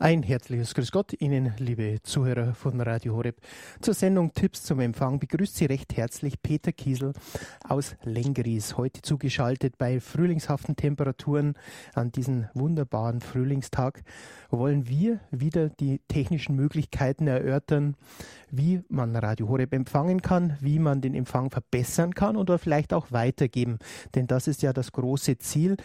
Ein herzliches Grüß Gott Ihnen, liebe Zuhörer von Radio Horeb. Zur Sendung Tipps zum Empfang begrüßt Sie recht herzlich Peter Kiesel aus Lengries, heute zugeschaltet bei frühlingshaften Temperaturen an diesem wunderbaren Frühlingstag. Wollen wir wieder die technischen Möglichkeiten erörtern, wie man Radio Horeb empfangen kann, wie man den Empfang verbessern kann oder vielleicht auch weitergeben. Denn das ist ja das große Ziel,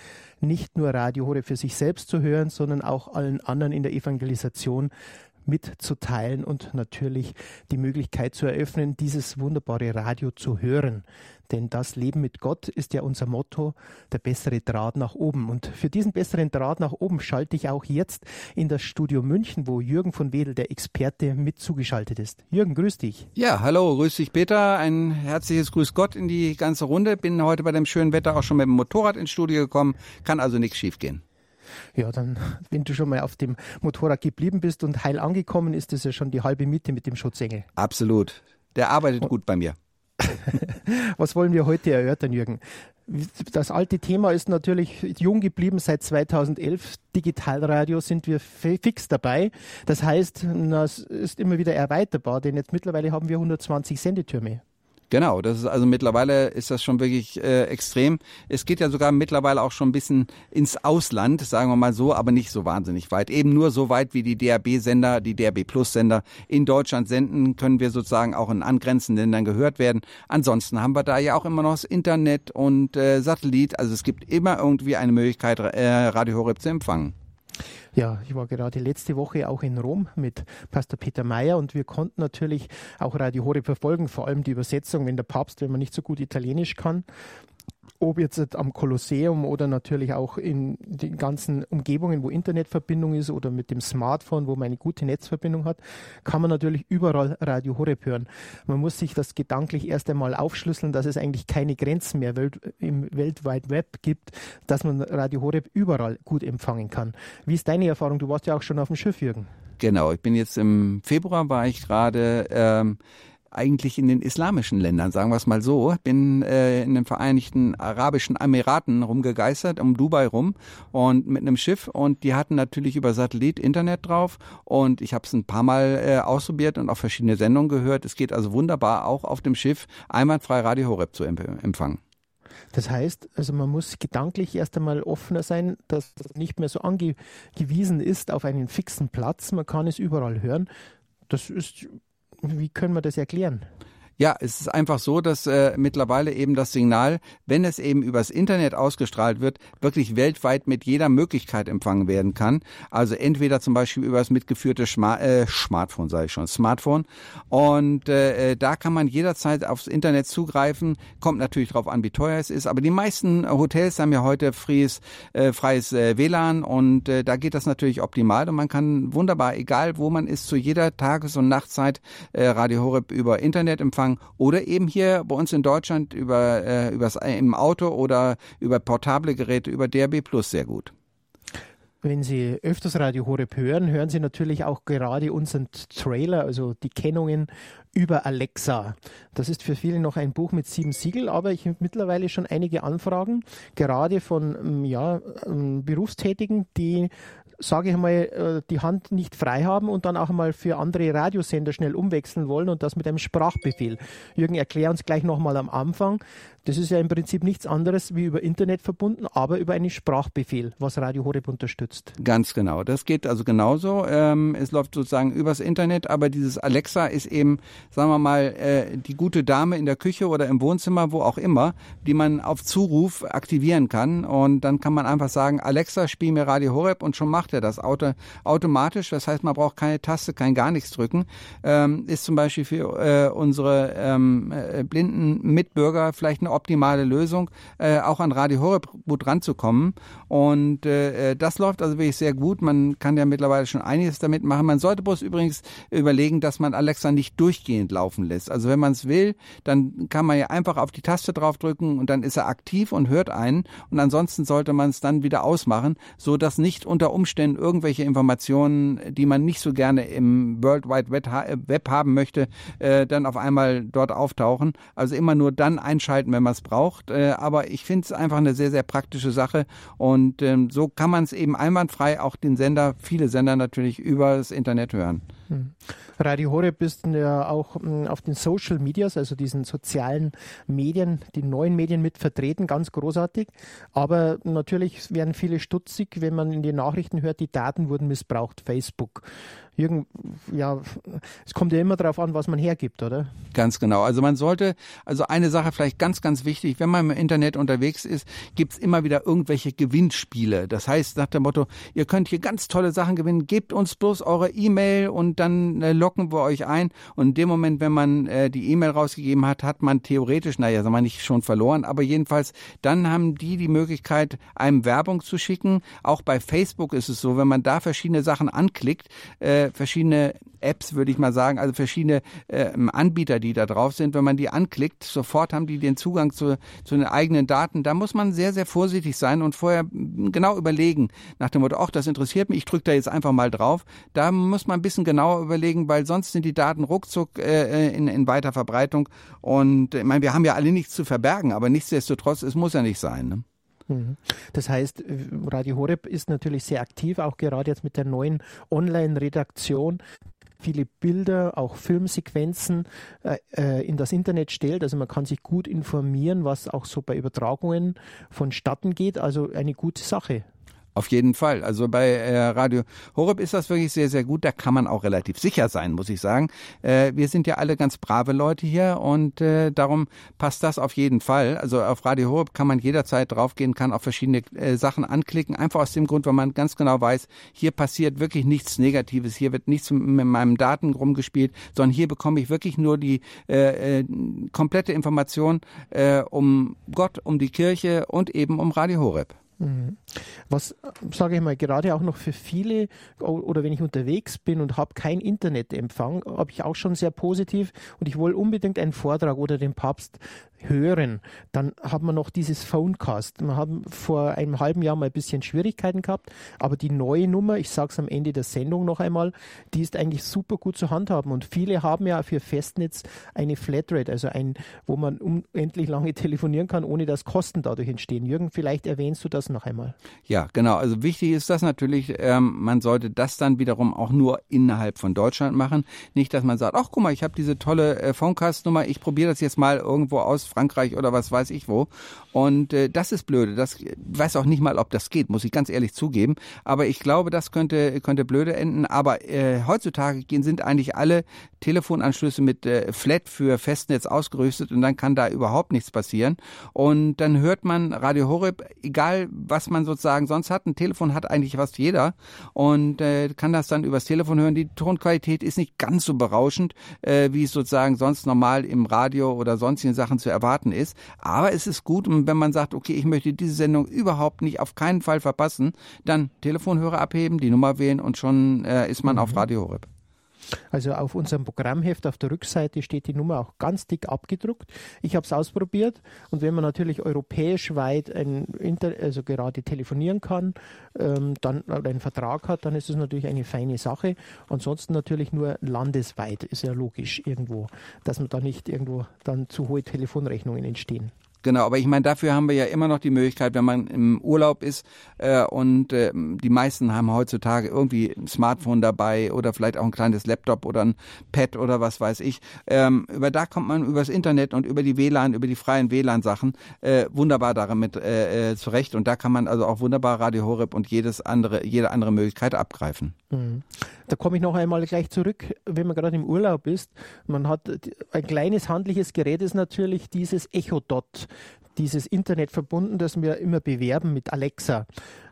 nicht nur Radio Horeb für sich selbst zu hören, sondern auch allen anderen in der Evangelisation mitzuteilen und natürlich die Möglichkeit zu eröffnen, dieses wunderbare Radio zu hören. Denn das Leben mit Gott ist ja unser Motto, der bessere Draht nach oben. Und für diesen besseren Draht nach oben schalte ich auch jetzt in das Studio München, wo Jürgen von Wedel, der Experte, mit zugeschaltet ist. Jürgen, grüß dich. Ja, hallo, grüß dich Peter. Ein herzliches Grüß Gott in die ganze Runde. Bin heute bei dem schönen Wetter auch schon mit dem Motorrad ins Studio gekommen. Kann also nichts schiefgehen. Ja, dann, wenn du schon mal auf dem Motorrad geblieben bist und heil angekommen, ist das ja schon die halbe Miete mit dem Schutzengel. Absolut. Der arbeitet gut bei mir. Was wollen wir heute erörtern, Jürgen? Das alte Thema ist natürlich jung geblieben seit 2011. Digitalradio sind wir fix dabei. Das heißt, das ist immer wieder erweiterbar, denn jetzt mittlerweile haben wir 120 Sendetürme. Genau, das ist also mittlerweile ist das schon wirklich äh, extrem. Es geht ja sogar mittlerweile auch schon ein bisschen ins Ausland, sagen wir mal so, aber nicht so wahnsinnig weit. Eben nur so weit, wie die DAB-Sender, die DAB Plus-Sender in Deutschland senden, können wir sozusagen auch in angrenzenden Ländern gehört werden. Ansonsten haben wir da ja auch immer noch das Internet und äh, Satellit. Also es gibt immer irgendwie eine Möglichkeit, äh, Radio Horeb zu empfangen. Ja, ich war gerade letzte Woche auch in Rom mit Pastor Peter Mayer und wir konnten natürlich auch Radio Horeb verfolgen, vor allem die Übersetzung, wenn der Papst, wenn man nicht so gut Italienisch kann, ob jetzt am Kolosseum oder natürlich auch in den ganzen Umgebungen, wo Internetverbindung ist oder mit dem Smartphone, wo man eine gute Netzverbindung hat, kann man natürlich überall Radio Horeb hören. Man muss sich das gedanklich erst einmal aufschlüsseln, dass es eigentlich keine Grenzen mehr im Welt Wide Web gibt, dass man Radio Horeb überall gut empfangen kann. Wie ist deine Erfahrung? Du warst ja auch schon auf dem Schiff, Jürgen. Genau, ich bin jetzt im Februar, war ich gerade ähm, eigentlich in den islamischen Ländern, sagen wir es mal so. Bin äh, in den Vereinigten Arabischen Emiraten rumgegeistert, um Dubai rum und mit einem Schiff und die hatten natürlich über Satellit Internet drauf und ich habe es ein paar Mal äh, ausprobiert und auch verschiedene Sendungen gehört. Es geht also wunderbar auch auf dem Schiff einwandfrei Radio Horeb zu empfangen. Das heißt, also man muss gedanklich erst einmal offener sein, dass es nicht mehr so angewiesen ist auf einen fixen Platz. Man kann es überall hören. Das ist wie können wir das erklären? Ja, es ist einfach so, dass äh, mittlerweile eben das Signal, wenn es eben übers Internet ausgestrahlt wird, wirklich weltweit mit jeder Möglichkeit empfangen werden kann. Also entweder zum Beispiel übers mitgeführte Schma äh, Smartphone, sage ich schon, Smartphone. Und äh, äh, da kann man jederzeit aufs Internet zugreifen. Kommt natürlich darauf an, wie teuer es ist. Aber die meisten Hotels haben ja heute freies, äh, freies äh, WLAN und äh, da geht das natürlich optimal und man kann wunderbar, egal wo man ist, zu jeder Tages- und Nachtzeit äh, Radio Horeb über Internet empfangen Empfang oder eben hier bei uns in Deutschland über äh, übers, im Auto oder über portable Geräte über DRB Plus sehr gut. Wenn Sie öfters Radio Horeb hören, hören Sie natürlich auch gerade unseren Trailer, also die Kennungen über Alexa. Das ist für viele noch ein Buch mit sieben Siegel, aber ich habe mittlerweile schon einige Anfragen, gerade von ja, Berufstätigen, die sage ich mal, äh, die Hand nicht frei haben und dann auch mal für andere Radiosender schnell umwechseln wollen und das mit einem Sprachbefehl. Jürgen, erklär uns gleich nochmal am Anfang. Das ist ja im Prinzip nichts anderes wie über Internet verbunden, aber über einen Sprachbefehl, was Radio Horeb unterstützt. Ganz genau. Das geht also genauso. Ähm, es läuft sozusagen übers Internet, aber dieses Alexa ist eben, sagen wir mal, äh, die gute Dame in der Küche oder im Wohnzimmer, wo auch immer, die man auf Zuruf aktivieren kann. Und dann kann man einfach sagen, Alexa, spiel mir Radio Horeb und schon macht er das Auto, automatisch. Das heißt, man braucht keine Taste, kein gar nichts drücken. Ähm, ist zum Beispiel für äh, unsere ähm, äh, blinden Mitbürger vielleicht eine optimale Lösung, äh, auch an Radio Horeb gut ranzukommen. Und äh, äh, das läuft also wirklich sehr gut. Man kann ja mittlerweile schon einiges damit machen. Man sollte bloß übrigens überlegen, dass man Alexa nicht durchgehend laufen lässt. Also wenn man es will, dann kann man ja einfach auf die Taste draufdrücken und dann ist er aktiv und hört einen. Und ansonsten sollte man es dann wieder ausmachen, so dass nicht unter Umständen irgendwelche Informationen, die man nicht so gerne im World Wide Web haben möchte, äh, dann auf einmal dort auftauchen. Also immer nur dann einschalten, wenn wenn man es braucht. Äh, aber ich finde es einfach eine sehr, sehr praktische Sache. Und ähm, so kann man es eben einwandfrei auch den Sender, viele Sender natürlich über das Internet hören. Hm. Radio Horeb ist ja auch hm, auf den Social Medias, also diesen sozialen Medien, die neuen Medien mit vertreten, ganz großartig. Aber natürlich werden viele stutzig, wenn man in den Nachrichten hört, die Daten wurden missbraucht, Facebook. Jürgen, ja, es kommt ja immer darauf an, was man hergibt, oder? Ganz genau. Also man sollte, also eine Sache vielleicht ganz, ganz wichtig, wenn man im Internet unterwegs ist, gibt's immer wieder irgendwelche Gewinnspiele. Das heißt nach dem Motto, ihr könnt hier ganz tolle Sachen gewinnen, gebt uns bloß eure E-Mail und dann äh, locken wir euch ein. Und in dem Moment, wenn man äh, die E-Mail rausgegeben hat, hat man theoretisch, naja, sagen wir nicht schon verloren, aber jedenfalls, dann haben die die Möglichkeit, einem Werbung zu schicken. Auch bei Facebook ist es so, wenn man da verschiedene Sachen anklickt, äh, verschiedene Apps, würde ich mal sagen, also verschiedene äh, Anbieter, die da drauf sind. Wenn man die anklickt, sofort haben die den Zugang zu, zu den eigenen Daten. Da muss man sehr, sehr vorsichtig sein und vorher genau überlegen, nach dem Motto, ach, das interessiert mich, ich drücke da jetzt einfach mal drauf. Da muss man ein bisschen genauer überlegen, weil sonst sind die Daten ruckzuck äh, in, in weiter Verbreitung. Und ich meine, wir haben ja alle nichts zu verbergen, aber nichtsdestotrotz, es muss ja nicht sein. Ne? Mhm. Das heißt, Radio Horeb ist natürlich sehr aktiv, auch gerade jetzt mit der neuen Online-Redaktion viele Bilder, auch Filmsequenzen äh, äh, in das Internet stellt. Also man kann sich gut informieren, was auch so bei Übertragungen vonstatten geht. Also eine gute Sache. Auf jeden Fall. Also bei äh, Radio Horeb ist das wirklich sehr, sehr gut. Da kann man auch relativ sicher sein, muss ich sagen. Äh, wir sind ja alle ganz brave Leute hier und äh, darum passt das auf jeden Fall. Also auf Radio Horeb kann man jederzeit draufgehen, kann auf verschiedene äh, Sachen anklicken. Einfach aus dem Grund, weil man ganz genau weiß, hier passiert wirklich nichts Negatives. Hier wird nichts mit meinem Daten rumgespielt, sondern hier bekomme ich wirklich nur die äh, äh, komplette Information um Gott, um die Kirche und eben um Radio Horeb. Mhm. Was, sage ich mal, gerade auch noch für viele, oder wenn ich unterwegs bin und habe kein Internetempfang, habe ich auch schon sehr positiv und ich will unbedingt einen Vortrag oder den Papst hören, dann hat man noch dieses Phonecast. Wir haben vor einem halben Jahr mal ein bisschen Schwierigkeiten gehabt, aber die neue Nummer, ich sage es am Ende der Sendung noch einmal, die ist eigentlich super gut zu handhaben und viele haben ja für Festnetz eine Flatrate, also ein, wo man unendlich lange telefonieren kann, ohne dass Kosten dadurch entstehen. Jürgen, vielleicht erwähnst du das noch einmal. Ja, genau. Also wichtig ist das natürlich, ähm, man sollte das dann wiederum auch nur innerhalb von Deutschland machen. Nicht, dass man sagt, ach guck mal, ich habe diese tolle äh, Phonecast-Nummer, ich probiere das jetzt mal irgendwo aus Frankreich oder was weiß ich wo. Und äh, das ist blöde. Das weiß auch nicht mal, ob das geht, muss ich ganz ehrlich zugeben. Aber ich glaube, das könnte könnte blöde enden. Aber äh, heutzutage sind eigentlich alle Telefonanschlüsse mit äh, Flat für Festnetz ausgerüstet und dann kann da überhaupt nichts passieren. Und dann hört man Radio Horeb, egal was man sozusagen sonst hat. Ein Telefon hat eigentlich fast jeder und äh, kann das dann übers Telefon hören. Die Tonqualität ist nicht ganz so berauschend, äh, wie es sozusagen sonst normal im Radio oder sonstigen Sachen zu erwarten ist. Aber es ist gut, wenn man sagt, okay, ich möchte diese Sendung überhaupt nicht auf keinen Fall verpassen, dann Telefonhörer abheben, die Nummer wählen und schon äh, ist man mhm. auf Radio Horeb. Also auf unserem Programmheft auf der Rückseite steht die Nummer auch ganz dick abgedruckt. Ich habe es ausprobiert und wenn man natürlich europäisch weit Inter also gerade telefonieren kann, ähm, dann einen Vertrag hat, dann ist es natürlich eine feine Sache. Ansonsten natürlich nur landesweit, ist ja logisch irgendwo, dass man da nicht irgendwo dann zu hohe Telefonrechnungen entstehen. Genau, aber ich meine, dafür haben wir ja immer noch die Möglichkeit, wenn man im Urlaub ist äh, und äh, die meisten haben heutzutage irgendwie ein Smartphone dabei oder vielleicht auch ein kleines Laptop oder ein Pad oder was weiß ich. Ähm, über da kommt man übers Internet und über die WLAN, über die freien WLAN-Sachen äh, wunderbar damit äh, äh, zurecht und da kann man also auch wunderbar Radio Horeb und jedes andere, jede andere Möglichkeit abgreifen. Mhm. Da komme ich noch einmal gleich zurück, wenn man gerade im Urlaub ist. Man hat ein kleines handliches Gerät ist natürlich dieses Echo Dot, dieses Internet verbunden, das wir immer bewerben mit Alexa.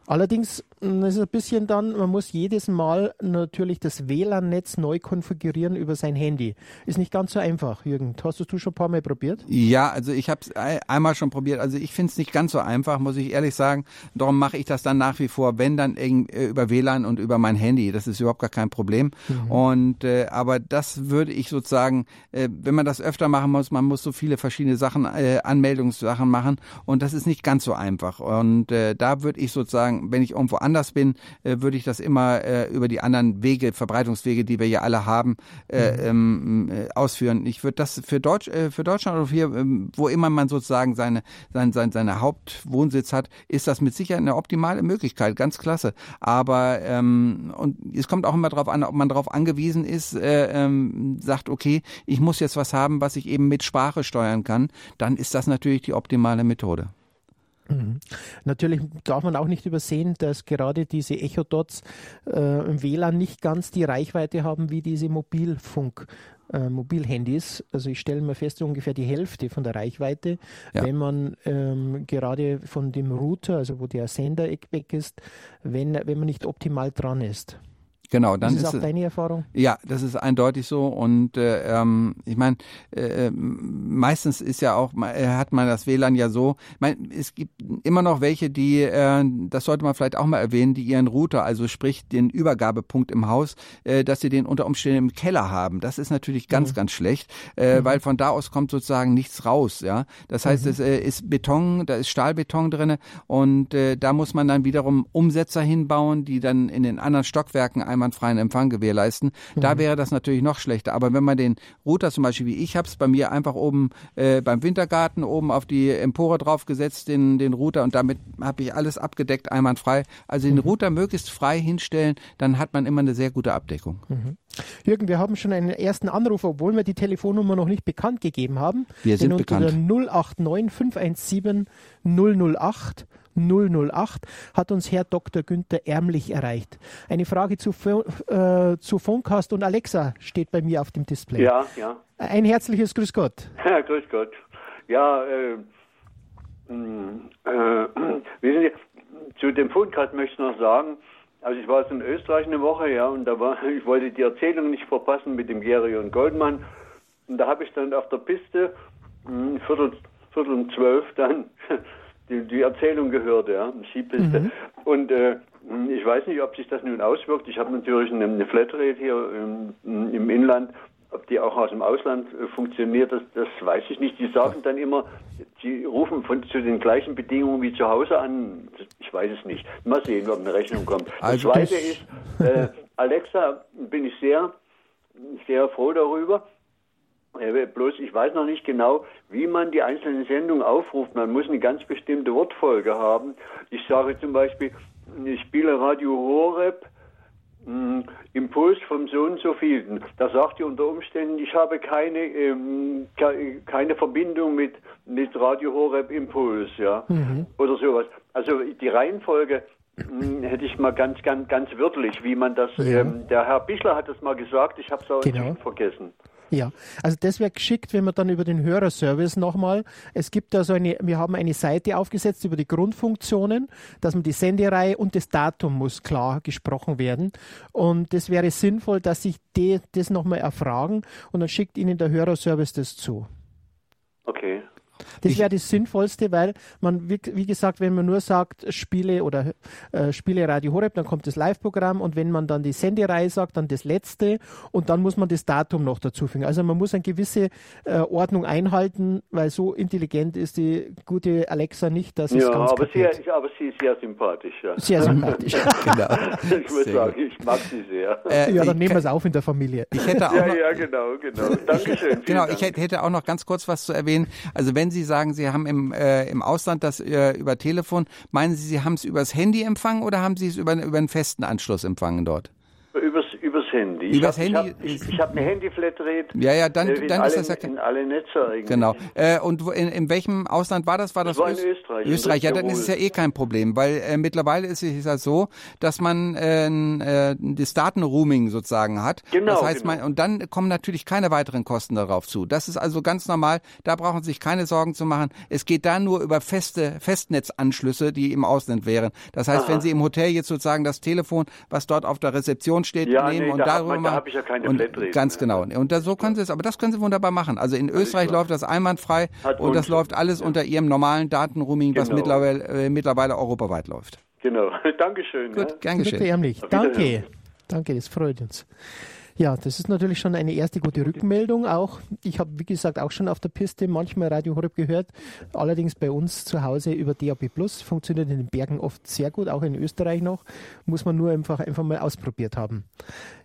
Allerdings mm, ist es ein bisschen dann, man muss jedes Mal natürlich das WLAN-Netz neu konfigurieren über sein Handy. Ist nicht ganz so einfach, Jürgen. Hast du es schon ein paar Mal probiert? Ja, also ich habe es einmal schon probiert. Also ich finde es nicht ganz so einfach, muss ich ehrlich sagen. Darum mache ich das dann nach wie vor, wenn dann äh, über WLAN und über mein Handy. Das ist überhaupt gar kein Problem. Mhm. Und äh, aber das würde ich sozusagen, äh, wenn man das öfter machen muss, man muss so viele verschiedene Sachen, äh, Anmeldungssachen machen und das ist nicht ganz so einfach. Und äh, da würde ich sozusagen sozusagen, wenn ich irgendwo anders bin, äh, würde ich das immer äh, über die anderen Wege, Verbreitungswege, die wir ja alle haben, äh, mhm. ähm, äh, ausführen. Ich würde das für Deutsch, für Deutschland oder hier, ähm, wo immer man sozusagen seine, sein, sein, seine Hauptwohnsitz hat, ist das mit Sicherheit eine optimale Möglichkeit, ganz klasse. Aber ähm, und es kommt auch immer darauf an, ob man darauf angewiesen ist, äh, ähm, sagt, okay, ich muss jetzt was haben, was ich eben mit Sprache steuern kann, dann ist das natürlich die optimale Methode. Mhm. Natürlich darf man auch nicht übersehen, dass gerade diese Echo-Dots äh, im WLAN nicht ganz die Reichweite haben wie diese Mobilfunk. Äh, Mobilhandys, also ich stelle mir fest, ungefähr die Hälfte von der Reichweite, ja. wenn man ähm, gerade von dem Router, also wo der Sender weg ist, wenn, wenn man nicht optimal dran ist. Genau, dann ist das auch deine Erfahrung. Ja, das ist eindeutig so und äh, ähm, ich meine, äh, ähm, meistens ist ja auch äh, hat man das WLAN ja so. Ich mein, es gibt immer noch welche, die, äh, das sollte man vielleicht auch mal erwähnen, die ihren Router, also sprich den Übergabepunkt im Haus, äh, dass sie den unter Umständen im Keller haben. Das ist natürlich ganz, mhm. ganz schlecht, äh, mhm. weil von da aus kommt sozusagen nichts raus. Ja, das heißt, mhm. es äh, ist Beton, da ist Stahlbeton drinne und äh, da muss man dann wiederum Umsetzer hinbauen, die dann in den anderen Stockwerken einmal einwandfreien Empfang gewährleisten. Mhm. Da wäre das natürlich noch schlechter. Aber wenn man den Router zum Beispiel, wie ich habe es bei mir einfach oben äh, beim Wintergarten oben auf die Empore draufgesetzt, den, den Router und damit habe ich alles abgedeckt, einwandfrei. Also den mhm. Router möglichst frei hinstellen, dann hat man immer eine sehr gute Abdeckung. Mhm. Jürgen, wir haben schon einen ersten Anruf, obwohl wir die Telefonnummer noch nicht bekannt gegeben haben. Wir sind bekannt. 089 517 008 008 hat uns Herr Dr. Günther Ärmlich erreicht. Eine Frage zu, äh, zu Phonecast und Alexa steht bei mir auf dem Display. Ja, ja. Ein herzliches Grüß Gott. Ja, grüß Gott. Ja, äh, hm, äh, wissen Sie, zu dem Phonecast möchte ich noch sagen, also ich war jetzt in Österreich eine Woche, ja, und da war, ich wollte die Erzählung nicht verpassen mit dem Gary und Goldmann. Und da habe ich dann auf der Piste, hm, Viertel, Viertel um zwölf dann, die, die Erzählung gehört, ja, Skipiste. Mhm. Und äh, ich weiß nicht, ob sich das nun auswirkt. Ich habe natürlich eine, eine Flatrate hier im, im, Inland. Ob die auch aus dem Ausland äh, funktioniert, das, das weiß ich nicht. Die sagen dann immer, sie rufen von, zu den gleichen Bedingungen wie zu Hause an. Ich weiß es nicht. Mal sehen, ob eine Rechnung kommt. Also das Zweite ist, äh, Alexa bin ich sehr, sehr froh darüber. Äh, bloß ich weiß noch nicht genau, wie man die einzelnen Sendungen aufruft. Man muss eine ganz bestimmte Wortfolge haben. Ich sage zum Beispiel, ich spiele Radio Horeb, hm, Impuls vom so und so vielen. Da sagt ihr unter Umständen, ich habe keine, ähm, keine Verbindung mit, mit Radio Horeb Impuls, ja, mhm. oder sowas. Also die Reihenfolge hm, hätte ich mal ganz, ganz, ganz wörtlich, wie man das, ja. ähm, der Herr Bischler hat das mal gesagt, ich habe es auch genau. vergessen. Ja, also das wäre geschickt, wenn man dann über den Hörerservice nochmal, es gibt da so eine, wir haben eine Seite aufgesetzt über die Grundfunktionen, dass man die Sendereihe und das Datum muss klar gesprochen werden. Und das wäre sinnvoll, dass sich die das nochmal erfragen und dann schickt Ihnen der Hörerservice das zu. Okay. Das wäre das Sinnvollste, weil man, wie, wie, gesagt, wenn man nur sagt, Spiele oder äh, Spiele Radio Horeb, dann kommt das Live-Programm und wenn man dann die Sendereihe sagt, dann das letzte und dann muss man das Datum noch dazu fügen. Also man muss eine gewisse äh, Ordnung einhalten, weil so intelligent ist die gute Alexa nicht, dass es ja, ganz aber sie, aber sie ist sehr sympathisch. Ja. Sehr sympathisch. genau. Ich muss sagen, ich mag sie sehr. Äh, ja, dann nehmen wir es auf in der Familie. Ich hätte auch ja, ja, genau, genau. Dankeschön. Genau, ich hätte auch noch ganz kurz was zu erwähnen. Also wenn Sie sagen, Sie haben im, äh, im Ausland das äh, über Telefon, meinen Sie, Sie haben es übers Handy empfangen oder haben Sie es über, über einen festen Anschluss empfangen dort? Handy. Übers ich Handy? Ich, ich habe eine Handy-Flatrate. Ja, ja, dann, äh, dann alle, ist das ja... In alle Netze eigentlich. Genau. Äh, und in, in welchem Ausland war das? War das, das war in Österreich. Österreich, ja, dann ist es ja eh kein Problem, weil äh, mittlerweile ist es ja so, dass man äh, äh, das Datenrooming sozusagen hat. Genau. Das heißt, genau. man, und dann kommen natürlich keine weiteren Kosten darauf zu. Das ist also ganz normal. Da brauchen Sie sich keine Sorgen zu machen. Es geht da nur über feste Festnetzanschlüsse, die im Ausland wären. Das heißt, Aha. wenn Sie im Hotel jetzt sozusagen das Telefon, was dort auf der Rezeption steht, ja, nehmen nee, und da darüber man, da habe ich ja keine und Flatrate. Ganz genau. Und da, so können Sie es, aber das können Sie wunderbar machen. Also in Österreich läuft das einwandfrei Hat und das läuft alles ja. unter Ihrem normalen Datenroaming, genau. was mittlerweile, äh, mittlerweile europaweit läuft. Genau. Dankeschön. Gut, ja. gern geschehen. Danke. Danke, das freut uns. Ja, das ist natürlich schon eine erste gute Rückmeldung. Auch ich habe, wie gesagt, auch schon auf der Piste manchmal Radio Horeb gehört. Allerdings bei uns zu Hause über DAB Plus funktioniert in den Bergen oft sehr gut, auch in Österreich noch. Muss man nur einfach, einfach mal ausprobiert haben.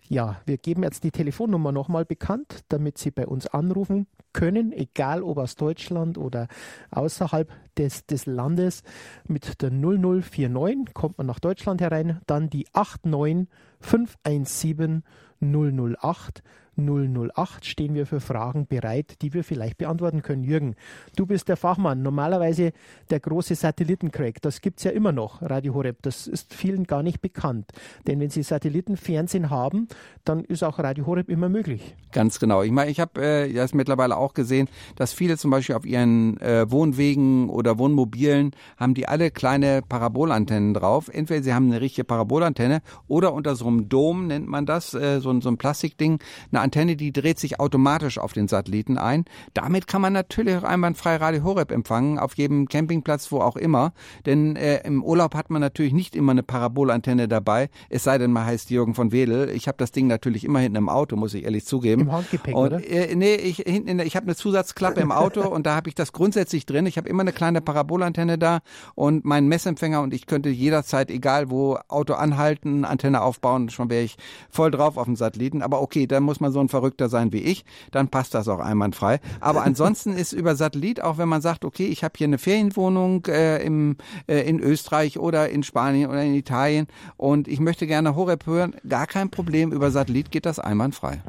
Ja, wir geben jetzt die Telefonnummer nochmal bekannt, damit Sie bei uns anrufen können, egal ob aus Deutschland oder außerhalb des, des Landes. Mit der 0049 kommt man nach Deutschland herein, dann die 89 517 008 008 stehen wir für Fragen bereit, die wir vielleicht beantworten können. Jürgen, du bist der Fachmann. Normalerweise der große Satellitencrack, das gibt es ja immer noch, Radio Horeb. Das ist vielen gar nicht bekannt. Denn wenn Sie Satellitenfernsehen haben, dann ist auch Radio Horeb immer möglich. Ganz genau. Ich meine, ich habe äh, das mittlerweile auch gesehen, dass viele zum Beispiel auf ihren äh, Wohnwegen oder Wohnmobilen haben die alle kleine Parabolantennen drauf. Entweder sie haben eine richtige Parabolantenne oder unter so einem Dom nennt man das, äh, so, so ein Plastikding, eine Antenne, die dreht sich automatisch auf den Satelliten ein. Damit kann man natürlich auch einwandfrei Radio Horeb empfangen, auf jedem Campingplatz, wo auch immer. Denn äh, im Urlaub hat man natürlich nicht immer eine Parabolantenne dabei, es sei denn, man heißt Jürgen von Wedel. Ich habe das Ding natürlich immer hinten im Auto, muss ich ehrlich zugeben. Im Handgepäck, und, oder? Äh, nee, ich, hinten, ich habe eine Zusatzklappe im Auto und da habe ich das grundsätzlich drin. Ich habe immer eine kleine Parabolantenne da und meinen Messempfänger und ich könnte jederzeit, egal wo, Auto anhalten, Antenne aufbauen, schon wäre ich voll drauf auf dem Satelliten. Aber okay, da muss man so so ein Verrückter sein wie ich, dann passt das auch einwandfrei. Aber ansonsten ist über Satellit, auch wenn man sagt, okay, ich habe hier eine Ferienwohnung äh, im, äh, in Österreich oder in Spanien oder in Italien und ich möchte gerne Horeb hören, gar kein Problem, über Satellit geht das einwandfrei.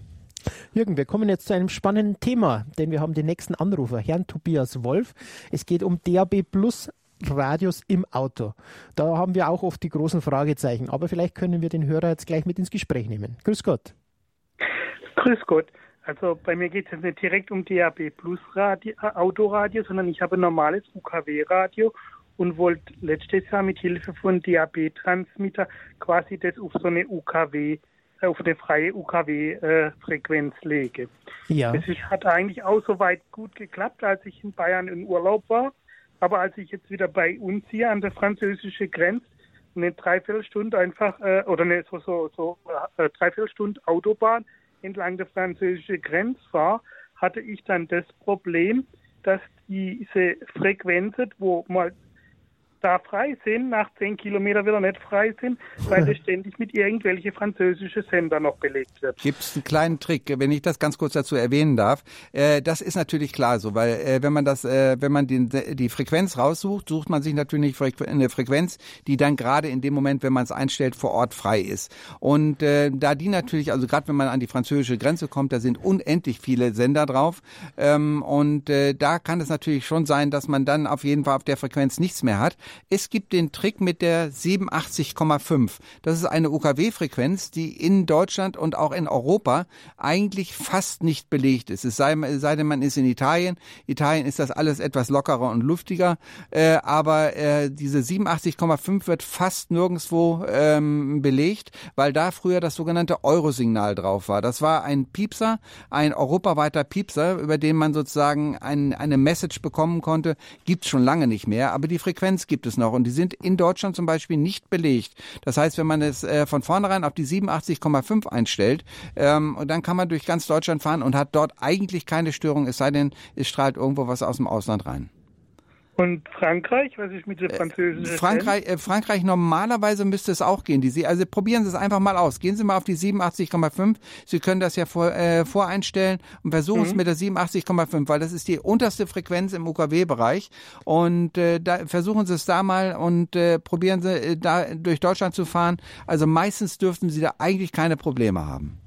Jürgen, wir kommen jetzt zu einem spannenden Thema, denn wir haben den nächsten Anrufer, Herrn Tobias Wolf. Es geht um DAB Plus Radios im Auto. Da haben wir auch oft die großen Fragezeichen, aber vielleicht können wir den Hörer jetzt gleich mit ins Gespräch nehmen. Grüß Gott. Grüß Gott. Also bei mir geht es jetzt nicht direkt um DAB Plus Radio, äh, Autoradio, sondern ich habe ein normales UKW-Radio und wollte letztes Jahr mit Hilfe von DAB-Transmitter quasi das auf so eine UKW, äh, auf eine freie UKW-Frequenz äh, legen. Ja. Das ist, hat eigentlich auch soweit gut geklappt, als ich in Bayern in Urlaub war. Aber als ich jetzt wieder bei uns hier an der französischen Grenze eine Dreiviertelstunde einfach, äh, oder eine so, so, so äh, Dreiviertelstunde Autobahn entlang der französischen Grenze war, hatte ich dann das Problem, dass diese Frequenzen, wo mal da frei sind, nach zehn Kilometern wieder nicht frei sind, weil das ständig mit irgendwelchen französischen Sender noch belegt wird. Gibt es einen kleinen Trick, wenn ich das ganz kurz dazu erwähnen darf? Äh, das ist natürlich klar so, weil äh, wenn man das, äh, wenn man den, die Frequenz raussucht, sucht man sich natürlich eine Frequenz, die dann gerade in dem Moment, wenn man es einstellt, vor Ort frei ist. Und äh, da die natürlich, also gerade wenn man an die französische Grenze kommt, da sind unendlich viele Sender drauf. Ähm, und äh, da kann es natürlich schon sein, dass man dann auf jeden Fall auf der Frequenz nichts mehr hat. Es gibt den Trick mit der 87,5. Das ist eine UKW-Frequenz, die in Deutschland und auch in Europa eigentlich fast nicht belegt ist. Es sei, sei denn, man ist in Italien. Italien ist das alles etwas lockerer und luftiger. Äh, aber äh, diese 87,5 wird fast nirgendwo ähm, belegt, weil da früher das sogenannte Eurosignal drauf war. Das war ein Piepser, ein europaweiter Piepser, über den man sozusagen ein, eine Message bekommen konnte. Gibt's schon lange nicht mehr, aber die Frequenz gibt es noch und die sind in Deutschland zum Beispiel nicht belegt. Das heißt, wenn man es äh, von vornherein auf die 87,5 einstellt, ähm, dann kann man durch ganz Deutschland fahren und hat dort eigentlich keine Störung, es sei denn, es strahlt irgendwo was aus dem Ausland rein. Und Frankreich, was ist mit der französischen? Äh, Frankreich, äh, Frankreich normalerweise müsste es auch gehen. Die, also probieren Sie es einfach mal aus. Gehen Sie mal auf die 87,5. Sie können das ja vor, äh, voreinstellen und versuchen mhm. es mit der 87,5, weil das ist die unterste Frequenz im UKW-Bereich. Und äh, da versuchen Sie es da mal und äh, probieren Sie äh, da durch Deutschland zu fahren. Also meistens dürften Sie da eigentlich keine Probleme haben.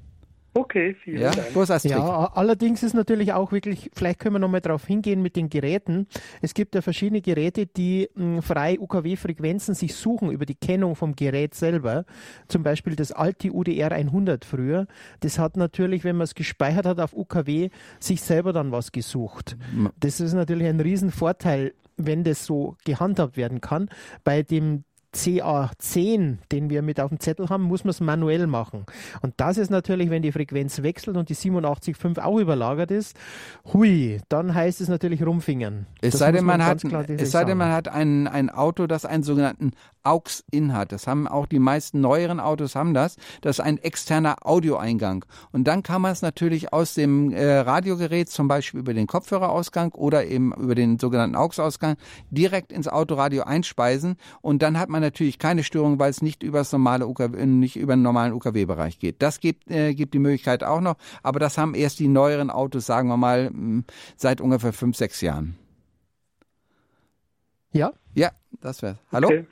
Okay, vielen ja, Dank. Ja, allerdings ist natürlich auch wirklich, vielleicht können wir nochmal darauf hingehen mit den Geräten. Es gibt ja verschiedene Geräte, die mh, hm, frei UKW-Frequenzen sich suchen über die Kennung vom Gerät selber. Zum Beispiel das alte UDR 100 früher. Das hat natürlich, wenn man es gespeichert hat auf UKW, sich selber dann was gesucht. Das ist natürlich ein Riesenvorteil, wenn das so gehandhabt werden kann. Bei dem CA10, den wir mit auf dem Zettel haben, muss man es manuell machen. Und das ist natürlich, wenn die Frequenz wechselt und die 87,5 auch überlagert ist, hui, dann heißt es natürlich rumfingern. Es sei denn, man, man hat, es sei denn, man hat ein, ein Auto, das einen sogenannten AUX-In hat. Das haben auch die meisten neueren Autos haben das. Das ist ein externer Audioeingang. Und dann kann man es natürlich aus dem äh, Radiogerät, zum Beispiel über den Kopfhörerausgang oder eben über den sogenannten AUX-Ausgang, direkt ins Autoradio einspeisen. Und dann hat man natürlich keine Störung, weil es nicht über das normale UKW, nicht über den normalen UKW-Bereich geht. Das gibt, äh, gibt die Möglichkeit auch noch. Aber das haben erst die neueren Autos, sagen wir mal, seit ungefähr fünf, sechs Jahren. Ja? Ja, das wär's. Hallo? Okay.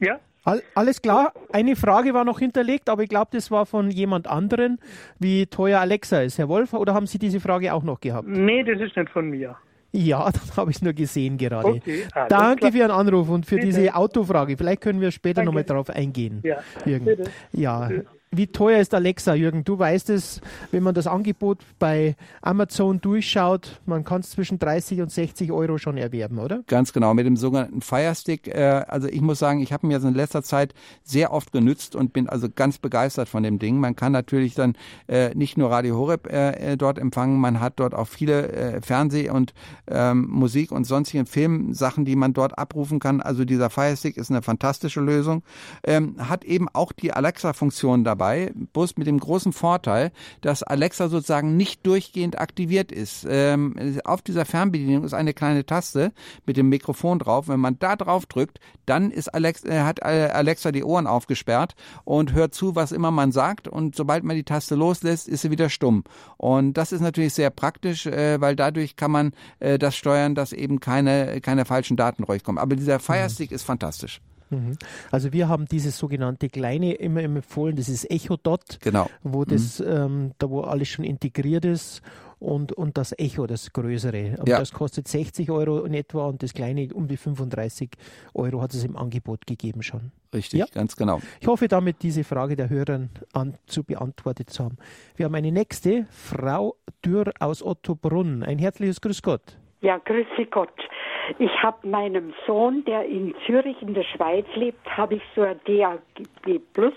Ja? All, alles klar. Eine Frage war noch hinterlegt, aber ich glaube, das war von jemand anderen, wie teuer Alexa ist. Herr Wolf, oder haben Sie diese Frage auch noch gehabt? Nee, das ist nicht von mir. Ja, das habe ich nur gesehen gerade. Okay, Danke klar. für Ihren Anruf und für bitte. diese Autofrage. Vielleicht können wir später nochmal darauf eingehen. Ja, bitte. ja. Bitte. Wie teuer ist Alexa, Jürgen? Du weißt es, wenn man das Angebot bei Amazon durchschaut, man kann es zwischen 30 und 60 Euro schon erwerben, oder? Ganz genau, mit dem sogenannten Fire Stick. Äh, also ich muss sagen, ich habe mir das in letzter Zeit sehr oft genützt und bin also ganz begeistert von dem Ding. Man kann natürlich dann äh, nicht nur Radio Horeb äh, dort empfangen, man hat dort auch viele Fernseh- und ähm, Musik- und sonstigen Filmsachen, die man dort abrufen kann. Also dieser Fire Stick ist eine fantastische Lösung. Ähm, hat eben auch die Alexa-Funktion dabei dabei, bloß mit dem großen Vorteil, dass Alexa sozusagen nicht durchgehend aktiviert ist. Ähm, auf dieser Fernbedienung ist eine kleine Taste mit dem Mikrofon drauf. Wenn man da drauf drückt, dann ist Alexa, äh, hat Alexa die Ohren aufgesperrt und hört zu, was immer man sagt. Und sobald man die Taste loslässt, ist sie wieder stumm. Und das ist natürlich sehr praktisch, äh, weil dadurch kann man äh, das steuern, dass eben keine, keine falschen Daten durchkommen. Aber dieser Firestick mhm. ist fantastisch. Mhm. Also wir haben dieses sogenannte kleine immer empfohlen, das ist Echo Dot, genau. wo das, mhm. ähm, da wo alles schon integriert ist und, und das Echo, das größere. Aber ja. das kostet 60 Euro in etwa und das kleine um die 35 Euro hat es im Angebot gegeben schon. Richtig, ja? ganz genau. Ich hoffe damit diese Frage der Hörer an, zu beantwortet zu haben. Wir haben eine nächste, Frau Dürr aus Ottobrunn. Ein herzliches Grüß Gott. Ja, grüße Gott. Ich habe meinem Sohn, der in Zürich in der Schweiz lebt, habe ich so ein DAB Plus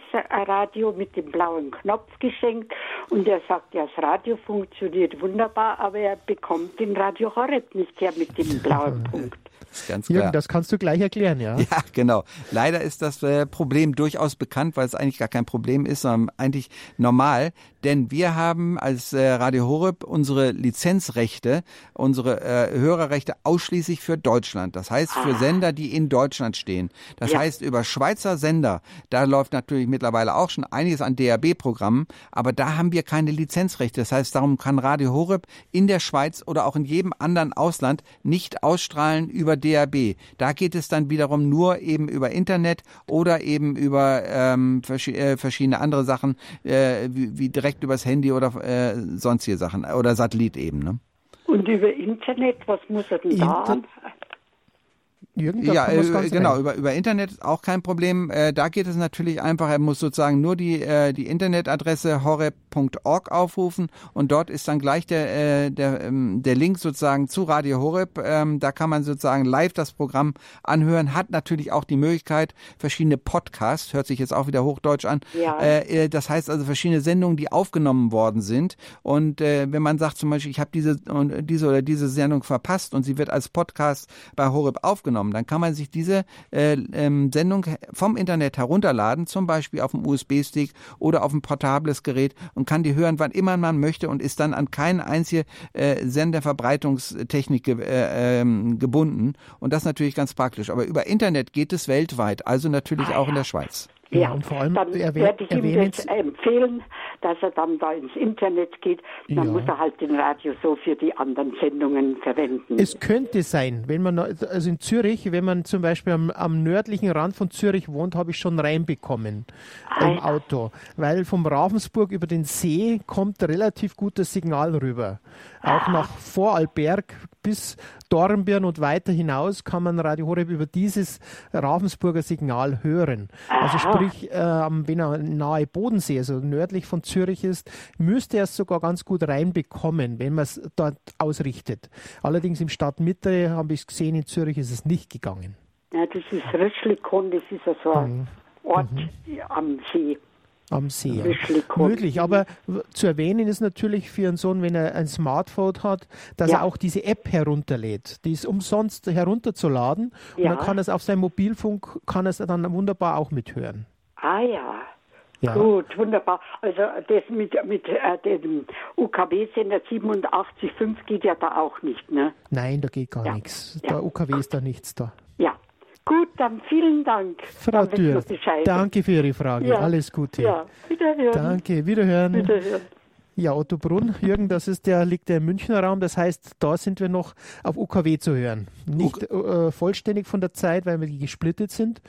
Radio mit dem blauen Knopf geschenkt und er sagt, ja, das Radio funktioniert wunderbar, aber er bekommt den Radio Horeb nicht her mit dem blauen Punkt. Das ganz klar. Jürgen, das kannst du gleich erklären, ja? Ja, genau. Leider ist das äh, Problem durchaus bekannt, weil es eigentlich gar kein Problem ist, sondern eigentlich normal. Denn wir haben als äh, Radio Horeb unsere Lizenzrechte, unsere äh, Hörerrechte ausschließlich für Deutschland. Das heißt für ah. Sender, die in Deutschland stehen. Das ja. heißt über Schweizer Sender, da läuft natürlich mittlerweile auch schon einiges an DAB-Programmen, aber da haben wir keine Lizenzrechte. Das heißt, darum kann Radio Horeb in der Schweiz oder auch in jedem anderen Ausland nicht ausstrahlen über DAB. Da geht es dann wiederum nur eben über Internet oder eben über ähm, vers äh, verschiedene andere Sachen, äh, wie, wie direkt übers Handy oder äh, sonstige Sachen oder Satellit eben. Ne? Und über Internet, was muss er denn Inter da? Jürgen, ja, äh, genau, über, über Internet ist auch kein Problem. Äh, da geht es natürlich einfach, er muss sozusagen nur die, äh, die Internetadresse horeb.org aufrufen und dort ist dann gleich der, äh, der, ähm, der Link sozusagen zu Radio Horeb. Ähm, da kann man sozusagen live das Programm anhören, hat natürlich auch die Möglichkeit, verschiedene Podcasts, hört sich jetzt auch wieder Hochdeutsch an, ja. äh, das heißt also verschiedene Sendungen, die aufgenommen worden sind und äh, wenn man sagt zum Beispiel, ich habe diese, diese oder diese Sendung verpasst und sie wird als Podcast bei Horeb aufgenommen, aufgenommen. Dann kann man sich diese äh, ähm, Sendung vom Internet herunterladen, zum Beispiel auf dem USB-Stick oder auf ein portables Gerät und kann die hören, wann immer man möchte und ist dann an keine einzige äh, Senderverbreitungstechnik ge äh, ähm, gebunden. Und das ist natürlich ganz praktisch. Aber über Internet geht es weltweit, also natürlich ah, auch in der Schweiz. Ja, ja, und vor allem dann werde ich ihm das empfehlen, dass er dann da ins Internet geht. Dann ja. muss er halt den Radio so für die anderen Sendungen verwenden. Es könnte sein, wenn man, also in Zürich, wenn man zum Beispiel am, am nördlichen Rand von Zürich wohnt, habe ich schon reinbekommen ah, im Auto. Weil vom Ravensburg über den See kommt relativ gutes Signal rüber. Auch ah. nach Vorarlberg bis Dornbirn und weiter hinaus kann man Radio Horeb über dieses Ravensburger Signal hören. Also sprich, äh, wenn er nahe Bodensee, also nördlich von Zürich ist, müsste er es sogar ganz gut reinbekommen, wenn man es dort ausrichtet. Allerdings im Stadtmitte, habe ich es gesehen, in Zürich ist es nicht gegangen. Ja, das ist Röschlikon, das ist ja so ein Mhm. Ort am See. Am See. Möglich, aber zu erwähnen ist natürlich für einen Sohn, wenn er ein Smartphone hat, dass Ja. er auch diese App herunterlädt. Die ist umsonst herunterzuladen und Ja. dann kann er es auf seinem Mobilfunk, kann es dann wunderbar auch mithören. Ah ja. Ja. Gut, wunderbar. Also das mit, mit äh, dem UKW-Sender 87.5 geht ja da auch nicht, ne? Nein, da geht gar Ja. nichts. Der UKW ist da nichts da. Gut, dann vielen Dank. Frau Dürr, danke für Ihre Frage. Ja. Alles Gute. Ja, wiederhören. Danke, wiederhören. Wiederhören. Ja, Otto Brunn, Jürgen, das ist der, liegt der im Münchner Raum. Das heißt, da sind wir noch auf UKW zu hören. Nicht äh, vollständig von der Zeit, weil wir gesplittet sind.